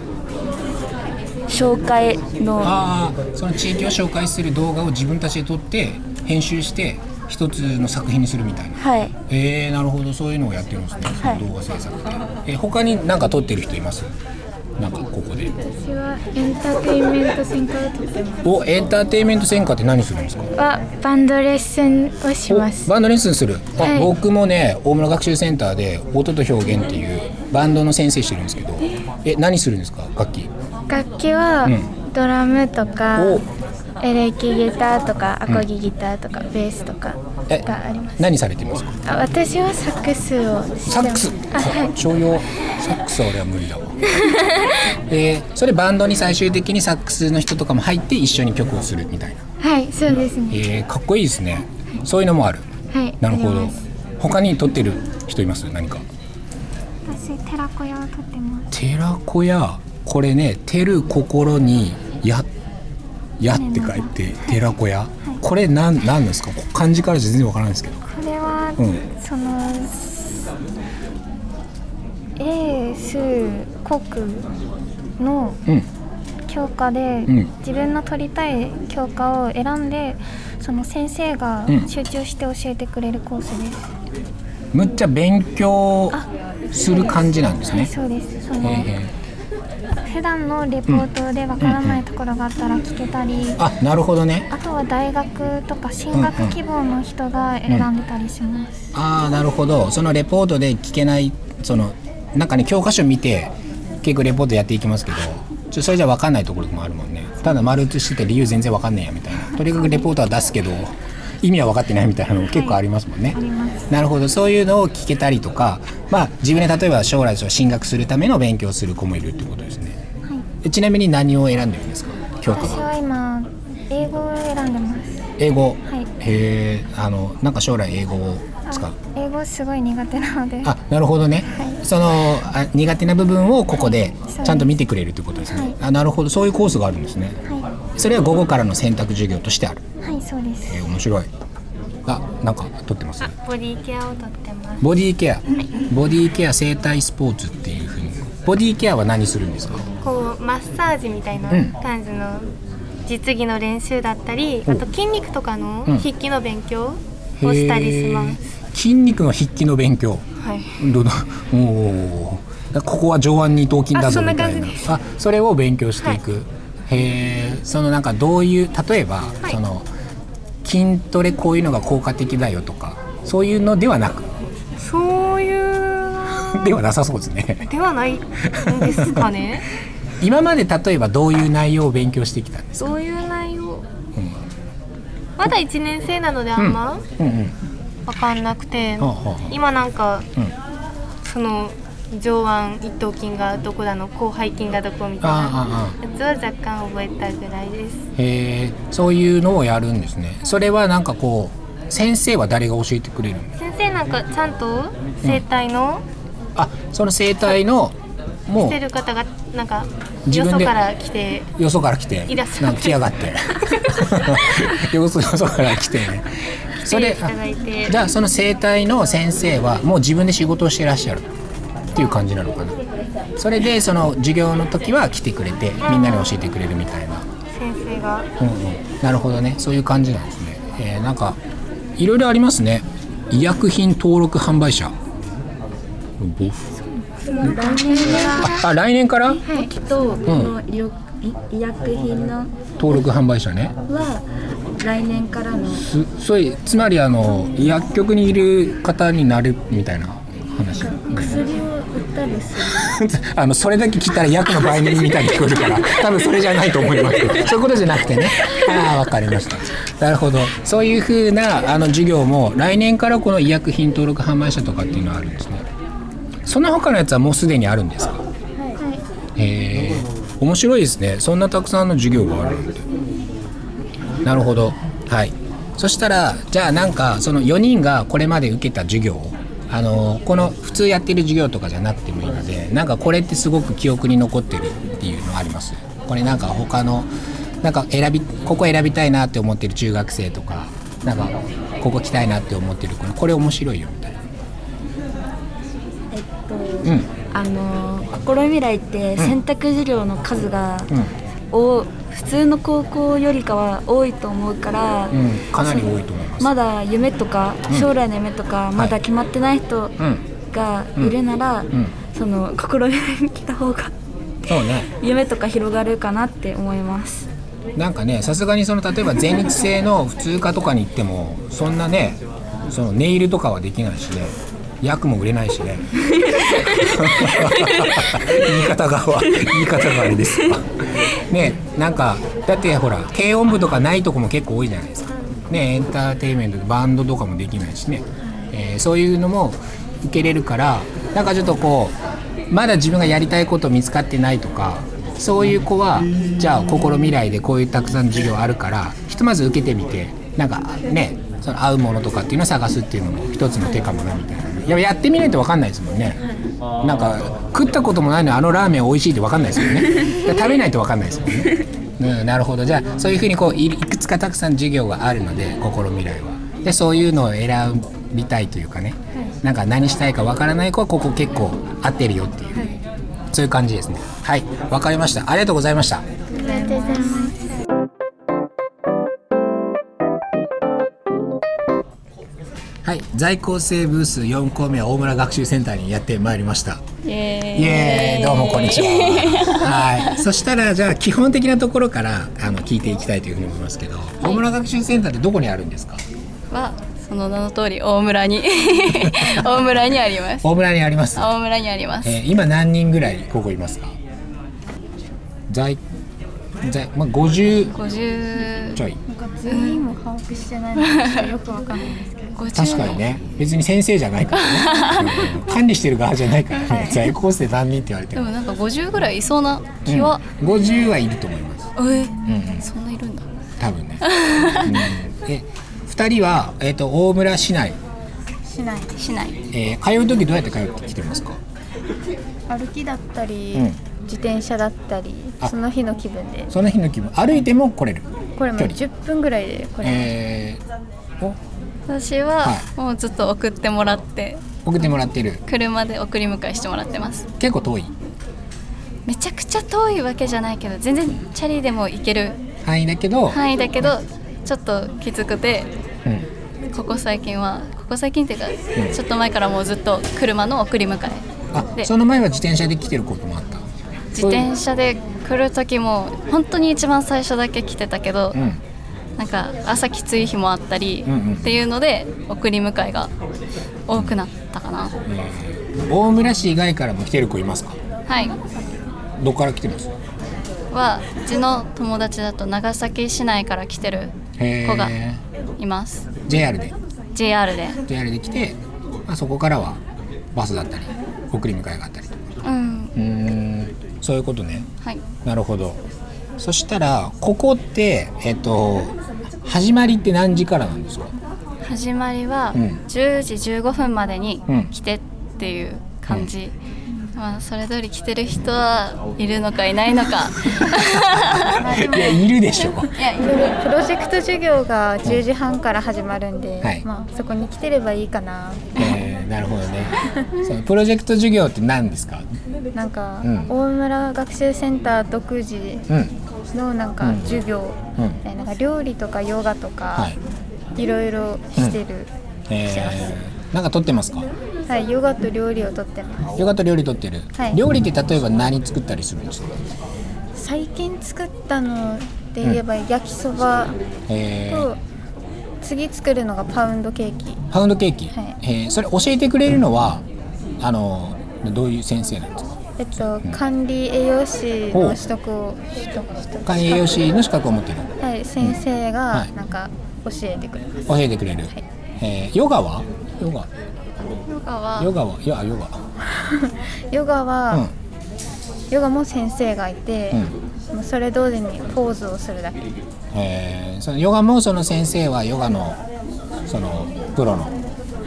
Speaker 2: 紹介の
Speaker 1: ああその地域を紹介する動画を自分たちで撮って編集して一つの作品にするみたいな。
Speaker 8: はい。
Speaker 1: えー、なるほど。そういうのをやってるんですね、
Speaker 8: はい。
Speaker 1: 動画制作で、えー他に何か撮ってる人います？なんかここで。
Speaker 8: 私はエンターテインメント専科をとってます。
Speaker 1: おエンターテインメント専科って何するんですか？
Speaker 8: はバンドレッスンをします。
Speaker 1: おバンドレッスンする。あ、
Speaker 8: はい。
Speaker 1: 僕もね大村学習センターで音と表現っていうバンドの先生してるんですけど。え何するんですか？楽器。
Speaker 8: 楽器は
Speaker 1: うん。
Speaker 8: ドラムとか、
Speaker 1: お
Speaker 8: エレキギターとかアコギギターとか、ベースとか
Speaker 1: え
Speaker 8: があります。
Speaker 1: 何されてます？か
Speaker 8: あ私はサックスを
Speaker 1: サックス？
Speaker 8: あはい。
Speaker 1: 商用サックスは俺は無理だわ。でそれバンドに最終的にサックスの人とかも入って一緒に曲をするみたいな。
Speaker 8: はいそうですね。
Speaker 1: えー、かっこいいですね。そういうのもある。
Speaker 8: はい
Speaker 1: なるほど。他に撮ってる人います？何か。
Speaker 8: 私寺子屋を撮ってます。
Speaker 1: 寺子屋？これね「てる心にや」やって書いて寺子屋。これなんなんですか？漢字からじゃ全然わからないんですけど。
Speaker 8: これは、
Speaker 1: うん。
Speaker 8: その英数国の
Speaker 1: うん。
Speaker 8: 教科で、
Speaker 1: ん。
Speaker 8: 自分の取りたい教科を選んでその先生が
Speaker 1: うん。
Speaker 8: 集中して教えてくれるコースです、
Speaker 1: むっちゃ勉強
Speaker 8: あ
Speaker 1: する感じなんですね。
Speaker 8: はいそうです。その、
Speaker 1: え
Speaker 8: 普段のレポートでわからないところがあったら聞けたり、
Speaker 1: ー、あなるほどね。
Speaker 8: あとは大学とか進学希望の人が選んでたりします、
Speaker 1: ああなるほど。そのレポートで聞けないそのなんかね教科書見て結構レポートやっていきますけどちょそれじゃ分かんないところもあるもんね。ただ丸写してて理由全然分かんねえやみたいな。とにかくレポートは出すけど意味は分かってないみたいなのも結構ありますもんね、
Speaker 8: あります。
Speaker 1: なるほど。そういうのを聞けたりとかまあ自分で例えば将来進学するための勉強をする子もいるってことですね、えちなみに何を選んでるんですか？教科は。
Speaker 8: 私は今英語を選んでます。
Speaker 1: 英語、
Speaker 8: はい。
Speaker 1: へえあのなんか将来英語を使う？
Speaker 8: あ英語すごい苦手なので。
Speaker 1: あなるほどね、そのあ苦手な部分をここで
Speaker 8: はい
Speaker 1: ちゃんと見てくれるということですね、
Speaker 8: はい。
Speaker 1: あなるほど。そういうコースがあるんですね。
Speaker 8: は
Speaker 1: それは午後からの選択授業としてある。
Speaker 8: いはいそうです。
Speaker 1: えー面白い。あなんか撮ってます？
Speaker 8: ボディケアをとってます。
Speaker 1: ボディケア。ボディケア生体スポーツっていうボディケアは何するんですか？
Speaker 9: こうマッサージみたいな
Speaker 1: うん。
Speaker 9: 感じの実技の練習だったり、
Speaker 1: お。
Speaker 9: あと筋肉とかの
Speaker 1: うん。
Speaker 9: 筆記の勉強をしたりします。
Speaker 1: へー。筋肉の筆記の勉強。
Speaker 9: はい。
Speaker 1: どうだおおー。ここは上腕二頭筋だぞみたいな。あそれを勉強していく、へえそのなんかどういう例えば、
Speaker 9: い。
Speaker 1: その筋トレこういうのが効果的だよとかそういうのではなく？ではなさそうですね。
Speaker 9: ではないんですかね。
Speaker 1: 今まで例えばどういう内容を勉強してきたんですか？
Speaker 9: どういう内容？まだ1年生なのであんま
Speaker 1: うん。うん
Speaker 9: わかんなくて、
Speaker 1: はあはあ
Speaker 9: 今なんか、
Speaker 1: うん。
Speaker 9: その上腕一頭筋がどこだの広背筋がどこみたいなやつは若干覚えたぐらいです。
Speaker 1: へえそういうのをやるんですね。それはなんかこう先生は誰が教えてくれるんですか
Speaker 9: 先生なんかちゃんと整体の
Speaker 1: あその生態のも
Speaker 9: してる方がなんか
Speaker 1: 自分で
Speaker 9: よそから来て
Speaker 1: うよそから来て
Speaker 9: いらっしゃる
Speaker 1: なんか来やがって。よそよそから来て。ねそれじゃあその生態の先生はもう自分で仕事をしてらっしゃるっていう感じなのかな。それでその授業の時は来てくれてみんなに教えてくれるみたいな。
Speaker 9: 先生が。
Speaker 1: うんうん、なるほどね。そういう感じなんですね、えーなんかいろいろありますね。医薬品登録販売者ボフ？ああ来年から？
Speaker 10: 時とこの医療医医薬品の
Speaker 1: 登録販売者ね。
Speaker 10: は来年からの。
Speaker 1: すそれつまりあの薬局にいる方になるみたいな話？
Speaker 10: 薬を売ったりする。
Speaker 1: あのそれだけ聞いたら薬の売人みたいに聞こえるから 多分それじゃないと思います。けどそういうことじゃなくてね。ああわかりました。なるほど。そういうふうなあの授業も来年からこの医薬品登録販売者とかっていうのはあるんですねその他のやつはもうすでにあるんですか？へえ面白いですね。そんなたくさんの授業があるなんて。なるほど。はい。そしたらじゃあなんかその4人がこれまで受けた授業をあのこの普通やってる授業とかじゃなくてもいいのでなんかこれってすごく記憶に残ってるっていうのあります？これなんか他のなんか選びここ選びたいなって思ってる中学生とかなんかここ来たいなって思ってるこれ面白いよみたいな。
Speaker 10: えっと、
Speaker 1: うん。
Speaker 10: あの心未来って選択授業の数が、
Speaker 1: う
Speaker 10: 普通の高校よりかは多いと思うから、
Speaker 1: うん、かなり多いと思います。
Speaker 10: まだ夢とか
Speaker 1: うん。
Speaker 10: 将来の夢とかまだ決まってない人
Speaker 1: うん。
Speaker 10: がいるなら、
Speaker 1: うん。
Speaker 10: その心に来た方が
Speaker 1: そうね。
Speaker 10: 夢とか広がるかなって思います。
Speaker 1: なんかねさすがにその例えば全日制の普通科とかに行ってもそんなねそのネイルとかはできないしね役も売れないしね。言い方が言い方があれです。ねなんかだってほら軽音部とかないとこも結構多いじゃないですか。ねエンターテインメントでバンドとかもできないしね、えーそういうのも受けれるからなんかちょっとこうまだ自分がやりたいこと見つかってないとかそういう子はじゃあ心未来でこういうたくさんの授業あるからひとまず受けてみてなんかねその合うものとかっていうのを探すっていうのも一つの手かもなみたいな。いややってみないと分かんないですもんね。なんか食ったこともないのにあのラーメン美味しいって分かんないですもんね。食べないと分かんないですもんね、うん、なるほど。じゃあそういうふうにこういいくつかたくさん授業があるので心未来は。でそういうのを選びたいというかね。なんか何したいか分からない子はここ結構合ってるよっていう、そういう感じですね。はい。分かりました。ありがとうございました。
Speaker 7: ありがとうございます
Speaker 1: はい。在校生ブース4校目は大村学習センターにやってまいりました。
Speaker 11: イエ
Speaker 1: ーイ。どうもこんにちは。はい。そしたらじゃあ基本的なところからあの聞いていきたいというふうに思いますけど、大村学習センターってどこにあるんですか？
Speaker 11: はその名の通り大村に。大村にあります。
Speaker 1: 大村にあります、
Speaker 11: 大村にあります。
Speaker 1: えー今何人ぐらいここいますか？在在、まあ、50
Speaker 11: 50
Speaker 1: ちょい。
Speaker 7: 全員も把握してないのでよくわかんないんです
Speaker 1: 確かにね。別に先生じゃないからね、う ん管理してる側じゃないからね。在校生何人って言われても、
Speaker 11: でもなんか50ぐらいいそうな気は、
Speaker 1: うん、50はいると思います。
Speaker 11: え？
Speaker 1: うんうん。
Speaker 11: そんないるんだ。
Speaker 1: 多分ね、うん、え2人は、えー、と大村市内、
Speaker 7: しない
Speaker 11: しない
Speaker 1: えー通う時どうやって通ってきてますか？
Speaker 7: 歩きだったり、
Speaker 1: うん。
Speaker 7: 自転車だったり
Speaker 1: あ。
Speaker 7: その日の気分で。
Speaker 1: その日の気分。歩いても来れる。
Speaker 7: これも
Speaker 1: 距離。
Speaker 7: 10分ぐらいでこれ、
Speaker 1: えー、お
Speaker 11: 私は
Speaker 1: は
Speaker 11: もうずっと送ってもらって。
Speaker 1: 送ってもらってる。
Speaker 11: 車で送り迎えしてもらってます。
Speaker 1: 結構遠い？
Speaker 11: めちゃくちゃ遠いわけじゃないけど全然チャリでも行ける
Speaker 1: 範囲だけど、
Speaker 11: 範囲だけどちょっときつくて
Speaker 1: うん、
Speaker 11: ここ最近はここ最近っていうか、
Speaker 1: うん。
Speaker 11: ちょっと前からもうずっと車の送り迎え。
Speaker 1: あ
Speaker 11: で
Speaker 1: その前は自転車で来てることもあった？
Speaker 11: 自転車で来る時も本当に一番最初だけ来てたけど、
Speaker 1: うん
Speaker 11: なんか朝きつい日もあったりっていうので送り迎えが多くなったかな、
Speaker 1: 大村市以外からも来てる子いますか？
Speaker 11: はい。
Speaker 1: どこから来てます？
Speaker 11: はうちの友達だと長崎市内から来てる
Speaker 1: へ
Speaker 11: 子が
Speaker 1: え
Speaker 11: います。
Speaker 1: JR で
Speaker 11: ？JR で。
Speaker 1: JR で来て、まあ、そこからはバスだったり送り迎えがあったりと
Speaker 11: うん。
Speaker 1: うーん。そういうことね。
Speaker 11: はい。
Speaker 1: なるほど。そしたらここってえっと始まりって何時からなんですか？
Speaker 11: 始まりは
Speaker 1: うん。
Speaker 11: 10時15分までに
Speaker 1: うん。
Speaker 11: 来てっていう感じ、まあそれ通り来てる人はいるのかいないのか。
Speaker 1: いやいるでしょ。
Speaker 11: いやいる。
Speaker 7: プロジェクト授業が10時半から始まるんで、
Speaker 1: はい。
Speaker 7: まあ、そこに来てればいいかな。
Speaker 1: えーなるほどね。そのプロジェクト授業って何ですか？
Speaker 7: なんか、
Speaker 1: うん。
Speaker 7: 大村学習センター独自
Speaker 1: うん
Speaker 7: のなんか
Speaker 1: うん。
Speaker 7: 授業、
Speaker 1: うん。
Speaker 7: ななんか料理とかヨガとか、
Speaker 1: はい。
Speaker 7: い、ろいろしてる、
Speaker 1: えー、なんか撮ってますか？
Speaker 7: はい、ヨガと料理をとってます。
Speaker 1: ヨガと料理撮ってる、
Speaker 7: はい。
Speaker 1: 料理って例えば何作ったりするんですか？
Speaker 7: 最近作ったので言えば焼きそば
Speaker 1: えー。
Speaker 7: と、次作るのがパウンドケーキ。
Speaker 1: パウンドケーキ、
Speaker 7: はい。
Speaker 1: えーそれ教えてくれるのはあのどういう先生なんですか？
Speaker 7: えっと、管理栄養士の取得を
Speaker 1: 管理栄養士の資格を持ってる。
Speaker 7: はい、先生
Speaker 1: は
Speaker 7: が
Speaker 1: い。
Speaker 7: なんか教えてくれます、
Speaker 1: 教えてくれる、えーヨガは？ヨガ。
Speaker 11: ヨガは
Speaker 1: ヨガは？いやヨガ。
Speaker 7: ヨガは、
Speaker 1: うん。
Speaker 7: ヨガも先生がいて、
Speaker 1: う
Speaker 7: もうそれ通りにポーズをするだけ。
Speaker 1: えー。そのヨガもその先生はヨガのそのプロの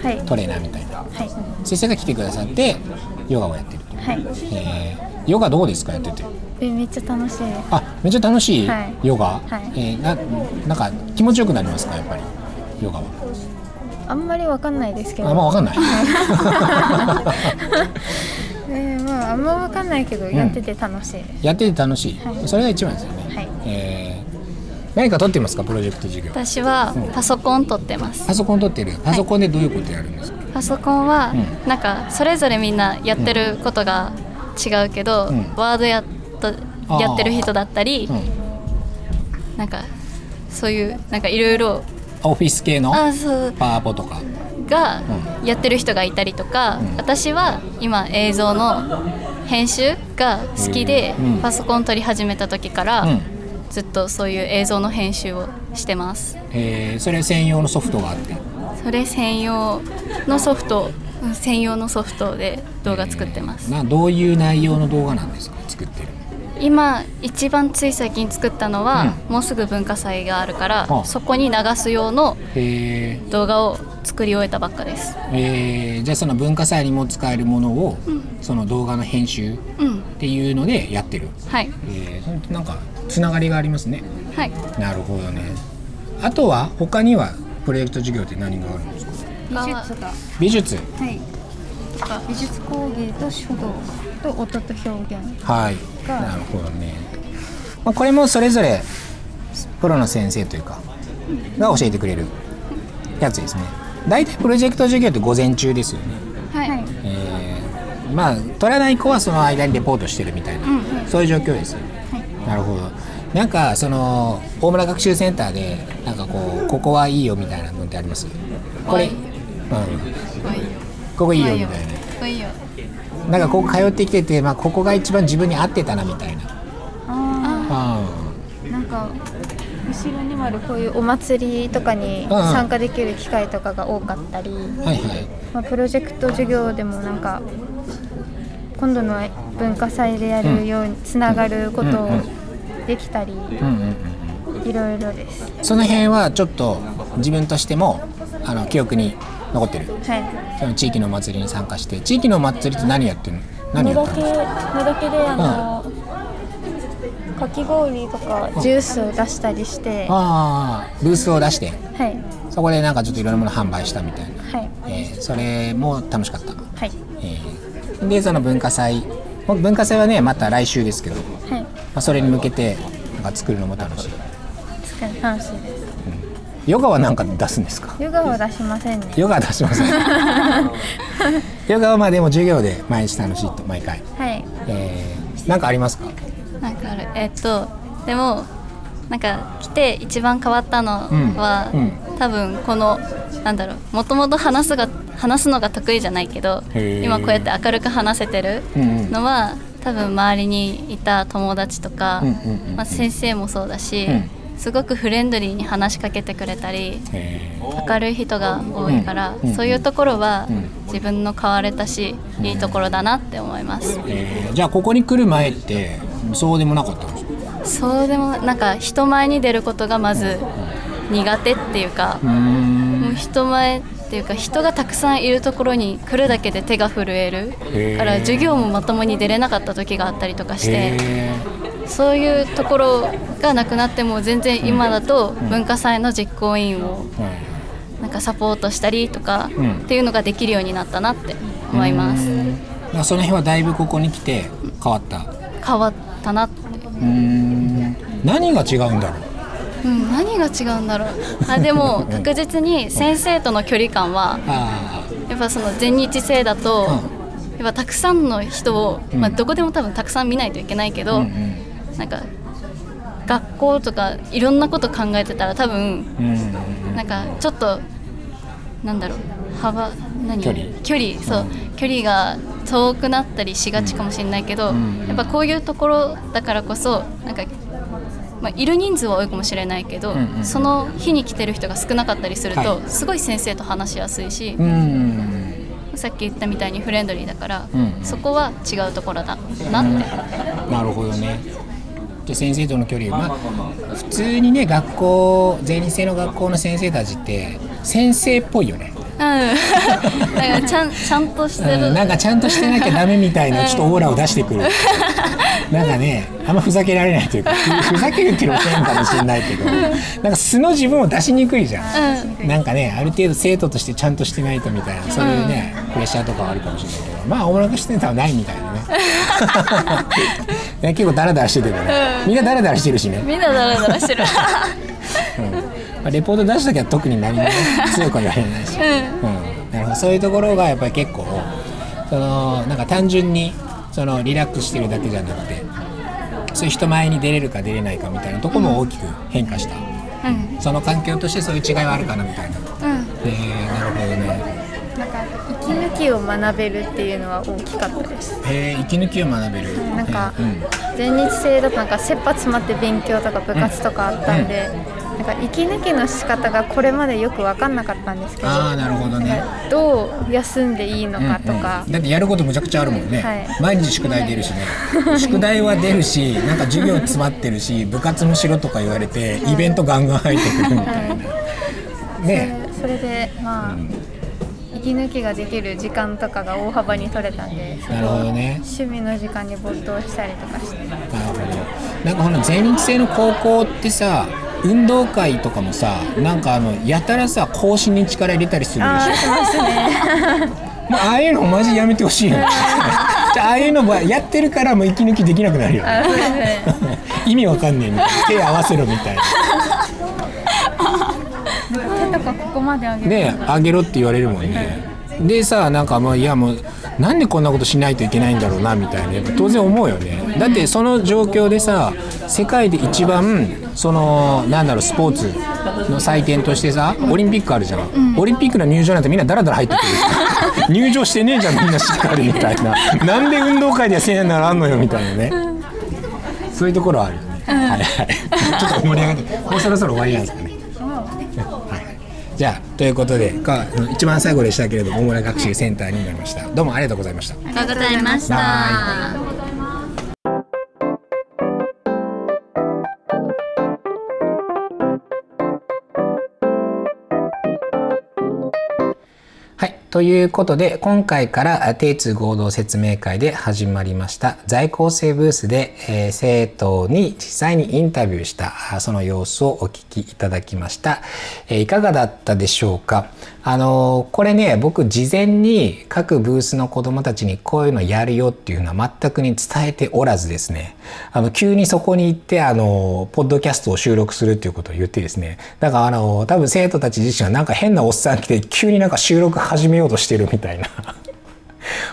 Speaker 7: はい。
Speaker 1: トレーナーみたいな。
Speaker 7: はい。
Speaker 1: 先生が来てくださってヨガをやってる。と、
Speaker 7: はい。
Speaker 1: えー。ヨガどうですかやってて？
Speaker 7: えめっちゃ楽しい
Speaker 1: あめっちゃ楽しい、
Speaker 7: はい。
Speaker 1: ヨガ、
Speaker 7: はい。
Speaker 1: えーななんか気持ちよくなりますかやっぱり？ヨガは。
Speaker 7: あんまりわかんないですけど。
Speaker 1: あんまわかんない。
Speaker 7: えーまあ
Speaker 2: ああんま分かんないけど、やってて楽しいです。
Speaker 1: やってて楽しい、
Speaker 2: はい。
Speaker 1: それが一番ですよね、
Speaker 2: はい。
Speaker 1: えー何か取ってますか？プロジェクト授業。
Speaker 11: 私はパソコン取ってます。
Speaker 1: パソコン取ってるパソコンでどういうことやるんですか、
Speaker 11: パソコンは
Speaker 1: う
Speaker 11: なんかそれぞれみんなやってることが違うけど、
Speaker 1: うん。
Speaker 11: ワードやっとやってる人だったり、なんかそういうなんかいろいろ
Speaker 1: オフィス系のパワポとか。
Speaker 11: がやってる人がいたりとか、私は今映像の編集が好きで、
Speaker 1: うん。
Speaker 11: パソコン取り始めた時から、
Speaker 1: うん。
Speaker 11: ずっとそういう映像の編集をしてます。
Speaker 1: えーそれ専用のソフトがあって
Speaker 11: それ専用のソフトうん専用のソフトで動画作ってます、
Speaker 1: などういう内容の動画なんですか？作ってる
Speaker 11: 今一番つい最近作ったのは、もうすぐ文化祭があるから、
Speaker 1: あ。
Speaker 11: そこに流す用の
Speaker 1: えー。
Speaker 11: 動画を作り終えたばっかです。
Speaker 1: えー。じゃあその文化祭にも使えるものを、その動画の編集
Speaker 11: うん。
Speaker 1: っていうのでやってる、
Speaker 11: はい。
Speaker 1: えー。なんかつながりがありますね。
Speaker 11: はい。
Speaker 1: なるほどね。あとは他にはプロジェクト授業って何があるんですか？
Speaker 2: 美術が
Speaker 1: 美術。
Speaker 2: はい。美術工芸と書道と音と表現。
Speaker 1: はい。
Speaker 2: が。
Speaker 1: なるほどね、まあ、これもそれぞれプロの先生というかが教えてくれるやつですね。大体プロジェクト授業って午前中ですよね。
Speaker 11: はい、
Speaker 1: えーまあ取らない子はその間にレポートしてるみたいな、そういう状況ですよね、なるほどなんかその大村学習センターでなんかこうここはいいよみたいなのってあります？これ、うん、ここいいよみたいな。
Speaker 11: いいよ。
Speaker 1: なんかここ通ってきてて、まあ、ここが一番自分に合ってたなみたいな。
Speaker 2: あ
Speaker 1: あ
Speaker 2: あなんか後ろにもあるこういうお祭りとかに
Speaker 1: うん。
Speaker 2: 参加できる機会とかが多かったり、
Speaker 1: はいはい。
Speaker 2: まあ、プロジェクト授業でもなんか今度の文化祭でやるようにつながることをできたり、
Speaker 1: うんうん
Speaker 2: いろいろです。
Speaker 1: その辺はちょっと自分としてもあの記憶に残ってる。
Speaker 2: はい。
Speaker 1: その地域のお祭りに参加して地域のお祭りって何やってるの？何やったの
Speaker 2: 野だけであの、かき氷とかジュースを出したりして、は
Speaker 1: ああブースを出して。
Speaker 2: い。
Speaker 1: そこでなんかちょっといろんなもの販売したみたいな、
Speaker 2: はい。
Speaker 1: えーそれも楽しかった、
Speaker 2: はい。
Speaker 1: えーでその文化祭。文化祭はねまた来週ですけど、ま
Speaker 2: はい
Speaker 1: あ、それに向けてなんか作るのも楽しい。
Speaker 2: 作る楽しいです。
Speaker 1: ヨガは何か出すんですか？
Speaker 2: ヨガは出しませんね。
Speaker 1: ヨガは出しません。ヨガはまあでも授業で毎日楽しいと毎回。
Speaker 2: はい。
Speaker 1: えー、なんかありますか？
Speaker 11: なんかある。えっとでもなんか来て一番変わったのは、
Speaker 1: うん。
Speaker 11: 多分このなんだろうもともと話すが話すのが得意じゃないけど今こうやって明るく話せてる
Speaker 1: うんうん。
Speaker 11: のは、多分周りにいた友達とか、まあ、先生もそうだし、
Speaker 1: うん。
Speaker 11: すごくフレンドリーに話しかけてくれたり
Speaker 1: え
Speaker 11: 明るい人が多いから、そういうところは
Speaker 1: うん。
Speaker 11: 自分の変われたし、いいところだなって思います。
Speaker 1: ーえー。じゃあここに来る前ってそうでもなかったんですか？
Speaker 11: そうでもなんか人前に出ることがまず苦手っていうか、もう人前っていうか人がたくさんいるところに来るだけで手が震える。から授業もまともに出れなかった時があったりとかして
Speaker 1: へ
Speaker 11: そういうところがなくなっても全然今だと文化祭の実行委員をなんかサポートしたりとか
Speaker 1: うん。
Speaker 11: っていうのができるようになったなって思います。
Speaker 1: まあその辺はだいぶここに来て変わった。
Speaker 11: 変わったなって。
Speaker 1: うーん。何が違うんだろう？
Speaker 11: うん、何が違うんだろう。あでも確実に先生との距離感は
Speaker 1: あ
Speaker 11: やっぱその全日制だと、やっぱたくさんの人を、まあ、どこでも多分たくさん見ないといけないけど、なんか学校とかいろんなこと考えてたら多分
Speaker 1: うん
Speaker 11: なんかちょっとなんだろう。幅何？
Speaker 1: 距離。
Speaker 11: 距離。そう、距離が遠くなったりしがちかもしれないけど、
Speaker 1: ん。
Speaker 11: やっぱこういうところだからこそなんか、まあ、いる人数は多いかもしれないけど、
Speaker 1: うんうん
Speaker 11: その日に来てる人が少なかったりすると、
Speaker 1: はい。
Speaker 11: すごい先生と話しやすいし、
Speaker 1: うん
Speaker 11: さっき言ったみたいにフレンドリーだから、
Speaker 1: うん
Speaker 11: そこは違うところだなって、
Speaker 1: なるほどね。で先生との距離まあ普通にね学校全日制の学校の先生たちって先生っぽいよね。
Speaker 11: うん、だからちゃんちゃんとしてる、
Speaker 1: うん。なんかちゃんとしてなきゃダメみたいなちょっとオーラを出してくる なんかねあんまふざけられないというかふざけるっていうのも変かもしれないけどなんか素の自分を出しにくいじゃん、うん、なんかねある程度生徒としてちゃんとしてないとみたいなそういうね、プレッシャーとかはあるかもしれないけどまあ大村してたはないみたいなね。結構ダラダラしててね、みんなダラダラしてるしね。
Speaker 11: みんなダラダラしてる、
Speaker 1: うん。まあ、レポート出す時は特に何も、ね、強くは言われないし、うん、うん、なるほど。そういうところがやっぱり結構そのなんか単純にそのリラックスしてるだけじゃなくてそういう人前に出れるか出れないかみたいなとこも大きく変化した、うん、その環境としてそういう違いはあるかなみたいな、うん、えー、なるほどね。
Speaker 2: なんか息抜きを学べるっていうのは大きかったです。
Speaker 1: へえ、息抜きを学べる。
Speaker 2: なんか、全日制だとなんか切羽詰まって勉強とか部活とかあったんで、なんか息抜きの仕方がこれまでよく分かんなかったんですけど
Speaker 1: あなるほどね。
Speaker 2: どう休んでいいのかとか、
Speaker 1: うんうん、だってやることむちゃくちゃあるもんね、はい、毎日宿題出るしね。宿題は出るしなんか授業詰まってるし部活もしろとか言われて、イベントガンガン入ってくるみたいな、はい、
Speaker 2: ね。それでまあ、うん息抜きができる時間とかが大幅に取れたんで
Speaker 1: なるほどね。
Speaker 2: 趣味の時間に没頭したりとかして。なるほど。
Speaker 1: なんかこの全日制の高校ってさ運動会とかもさなんかあのやたらさ更新に力入れたりするでしょ？あすね。もうああいうのマジやめてほしいよ。じゃああいうのもやってるからもう息抜きできなくなるよね。ね。意味わかんねえみたいな。手合わせろみたいな。
Speaker 2: 手とかここまで上げ
Speaker 1: ね上げろって言われるもんね。でさなんかもういやもうなんでこんなことしないといけないんだろうなみたいな。やっぱ当然思うよね。だってその状況でさ世界で一番そのなんだろうスポーツの祭典としてさオリンピックあるじゃん、うん、オリンピックの入場なんてみんなダラダラ入ってくる。入場してねえじゃんみんなしっかりみたいな。なんで運動会ではせんならんのよみたいなね。そういうところはあるよね、うん、はいはい。ちょっと盛り上がって もうそろそろ終わりなんですかね。じゃあということで一番最後でしたけれども大村学習センターになりました。どうもありがとうございました。あ
Speaker 11: りがとうございました
Speaker 1: ということで今回から定通合同説明会で始まりました。在校生ブースで、えー、生徒に実際にインタビューしたその様子をお聞きいただきました、え、いかがだったでしょうか？あの、これね僕事前に各ブースの子どもたちにこういうのやるよっていうのは全くに伝えておらずですね。あの急にそこに行ってあのポッドキャストを収録するっていうことを言ってですね。だからあの多分生徒たち自身はなんか変なおっさん来て急になんか収録始めようとしてるみたいな。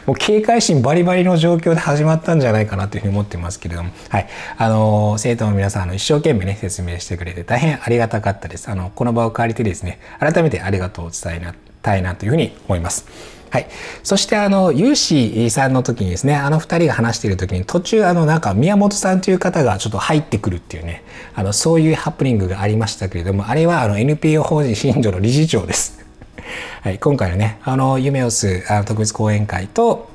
Speaker 1: もう警戒心バリバリの状況で始まったんじゃないかなというふうに思ってますけれども、はい。あの、生徒の皆さん、の、一生懸命ね、説明してくれて大変ありがたかったです。あの、この場を借りてですね、改めてありがとうを伝えたいなというふうに思います。はい。そして、あの、有志さんの時にですね、あの二人が話している時に途中、あの、なんか宮本さんという方がちょっと入ってくるっていうね、あの、そういうハプニングがありましたけれども、あれは、あの、NPO 法人新庄の理事長です。はい、今回のね、あの、夢をすあの特別講演会と、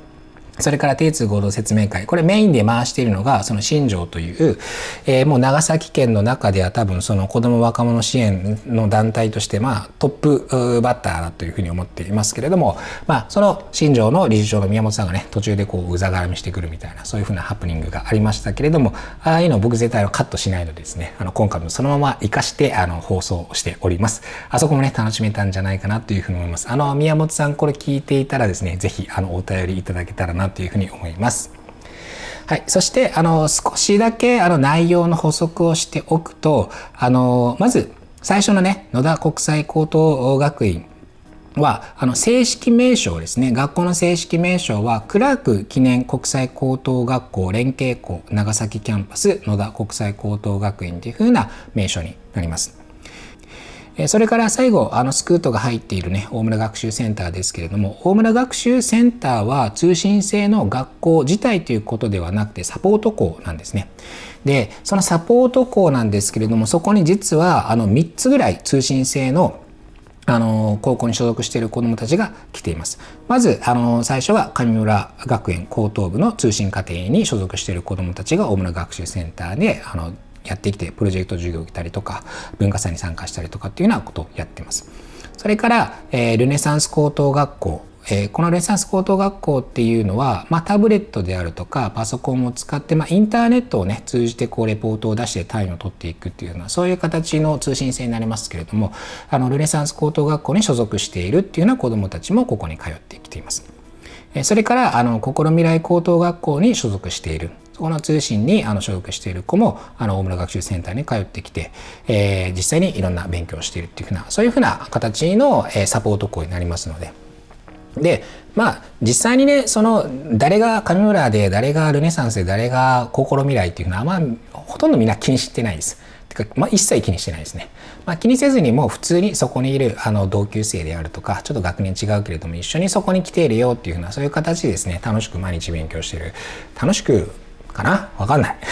Speaker 1: それから定通合同説明会。これメインで回しているのが、その新庄という、えー、もう長崎県の中では多分その子供若者支援の団体として、まあトップバッターだというふうに思っていますけれども、まあその新庄の理事長の宮本さんがね、途中でこううざがらみしてくるみたいな、そういうふうなハプニングがありましたけれども、ああいうの僕絶対はカットしないのでですね、あの今回もそのまま活かしてあの放送しております。あそこもね、楽しめたんじゃないかなというふうに思います。あの宮本さんこれ聞いていたらですね、ぜひあのお便りいただけたらななというふうに思います。はい。そして、あの、少しだけ、あの、内容の補足をしておくと、あの、まず、最初のね、野田国際高等学院は、あの、正式名称ですね。学校の正式名称は、クラーク記念国際高等学校連携校長崎キャンパス野田国際高等学院というふうな名称になります。それから最後、あのスクートが入っているね、大村学習センターですけれども、大村学習センターは通信制の学校自体ということではなくてサポート校なんですね。で、そのサポート校なんですけれども、そこに実はあの3つぐらい通信制のあの高校に所属している子どもたちが来ています。まずあの最初は上村学園高等部の通信課程に所属している子どもたちが大村学習センターであのやってきてプロジェクト授業を受けたりとか文化祭に参加したりとかっていうようなことをやってます。それから、えー、ルネサンス高等学校えー、このレッサンス高等学校っていうのは、まあ、タブレットであるとかパソコンを使って、まあ、インターネットをね通じてこうレポートを出して単位を取っていくっていうようなそういう形の通信制になりますけれどもあのルネサンス高等学校に所属しているっていうような子どもたちもここに通ってきています。それからあの心未来高等学校に所属しているそこの通信にあの所属している子もあの大村学習センターに通ってきて、えー、実際にいろんな勉強をしているっていうふうなそういうふうな形の、えー、サポート校になりますので。でまあ実際にねその誰が上村で誰がルネサンスで誰が心未来っていうのはまあほとんどみんな気にしてないです。てか、まあ、一切気にしてないですね。まあ、気にせずにもう普通にそこにいるあの同級生であるとかちょっと学年違うけれども一緒にそこに来ているよっていうふうなそういう形でですね楽しく毎日勉強してる楽しくかな？わかんない。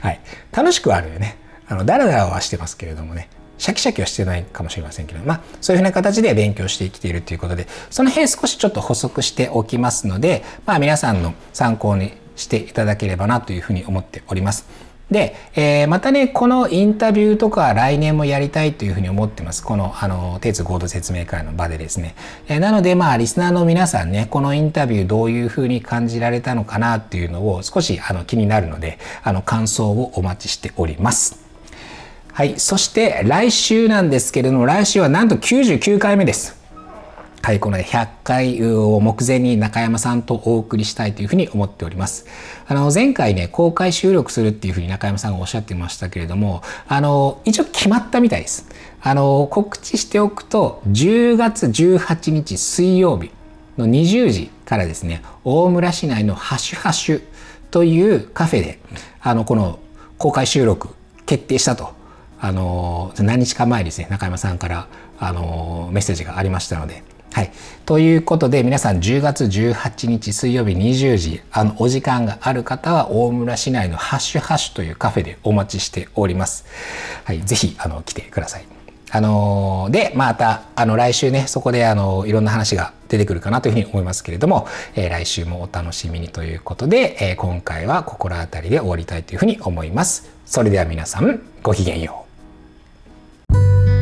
Speaker 1: はい。楽しくはあるよね。あの、ダラダラはしてますけれどもね。シャキシャキはしてないかもしれませんけど、まあ、そういうふうな形で勉強してきているということで、その辺少しちょっと補足しておきますので、まあ、皆さんの参考にしていただければなというふうに思っております。で、えー、またねこのインタビューとか来年もやりたいというふうに思ってます。このあの鉄合同説明会の場でですね、えー、なのでまあリスナーの皆さんねこのインタビューどういうふうに感じられたのかなっていうのを少しあの気になるのであの感想をお待ちしております。はい。そして来週なんですけれども来週はなんと99回目です。はい、この100回を目前に中山さんとお送りしたいというふうに思っております。あの、前回ね、公開収録するっていうふうに中山さんがおっしゃってましたけれども、あの、一応決まったみたいです。あの、告知しておくと、10月18日水曜日の20時からですね、大村市内のハシュハシュというカフェで、あの、この公開収録決定したと、あの、何日か前ですね、中山さんから、あの、メッセージがありましたので、はい。ということで、皆さん10月18日水曜日20時、あの、お時間がある方は、大村市内のハッシュハッシュというカフェでお待ちしております。はい。ぜひ、あの、来てください。あのー、で、また、あの、来週ね、そこで、あの、いろんな話が出てくるかなというふうに思いますけれども、えー、来週もお楽しみにということで、えー、今回は心当たりで終わりたいというふうに思います。それでは皆さん、ごきげんよう。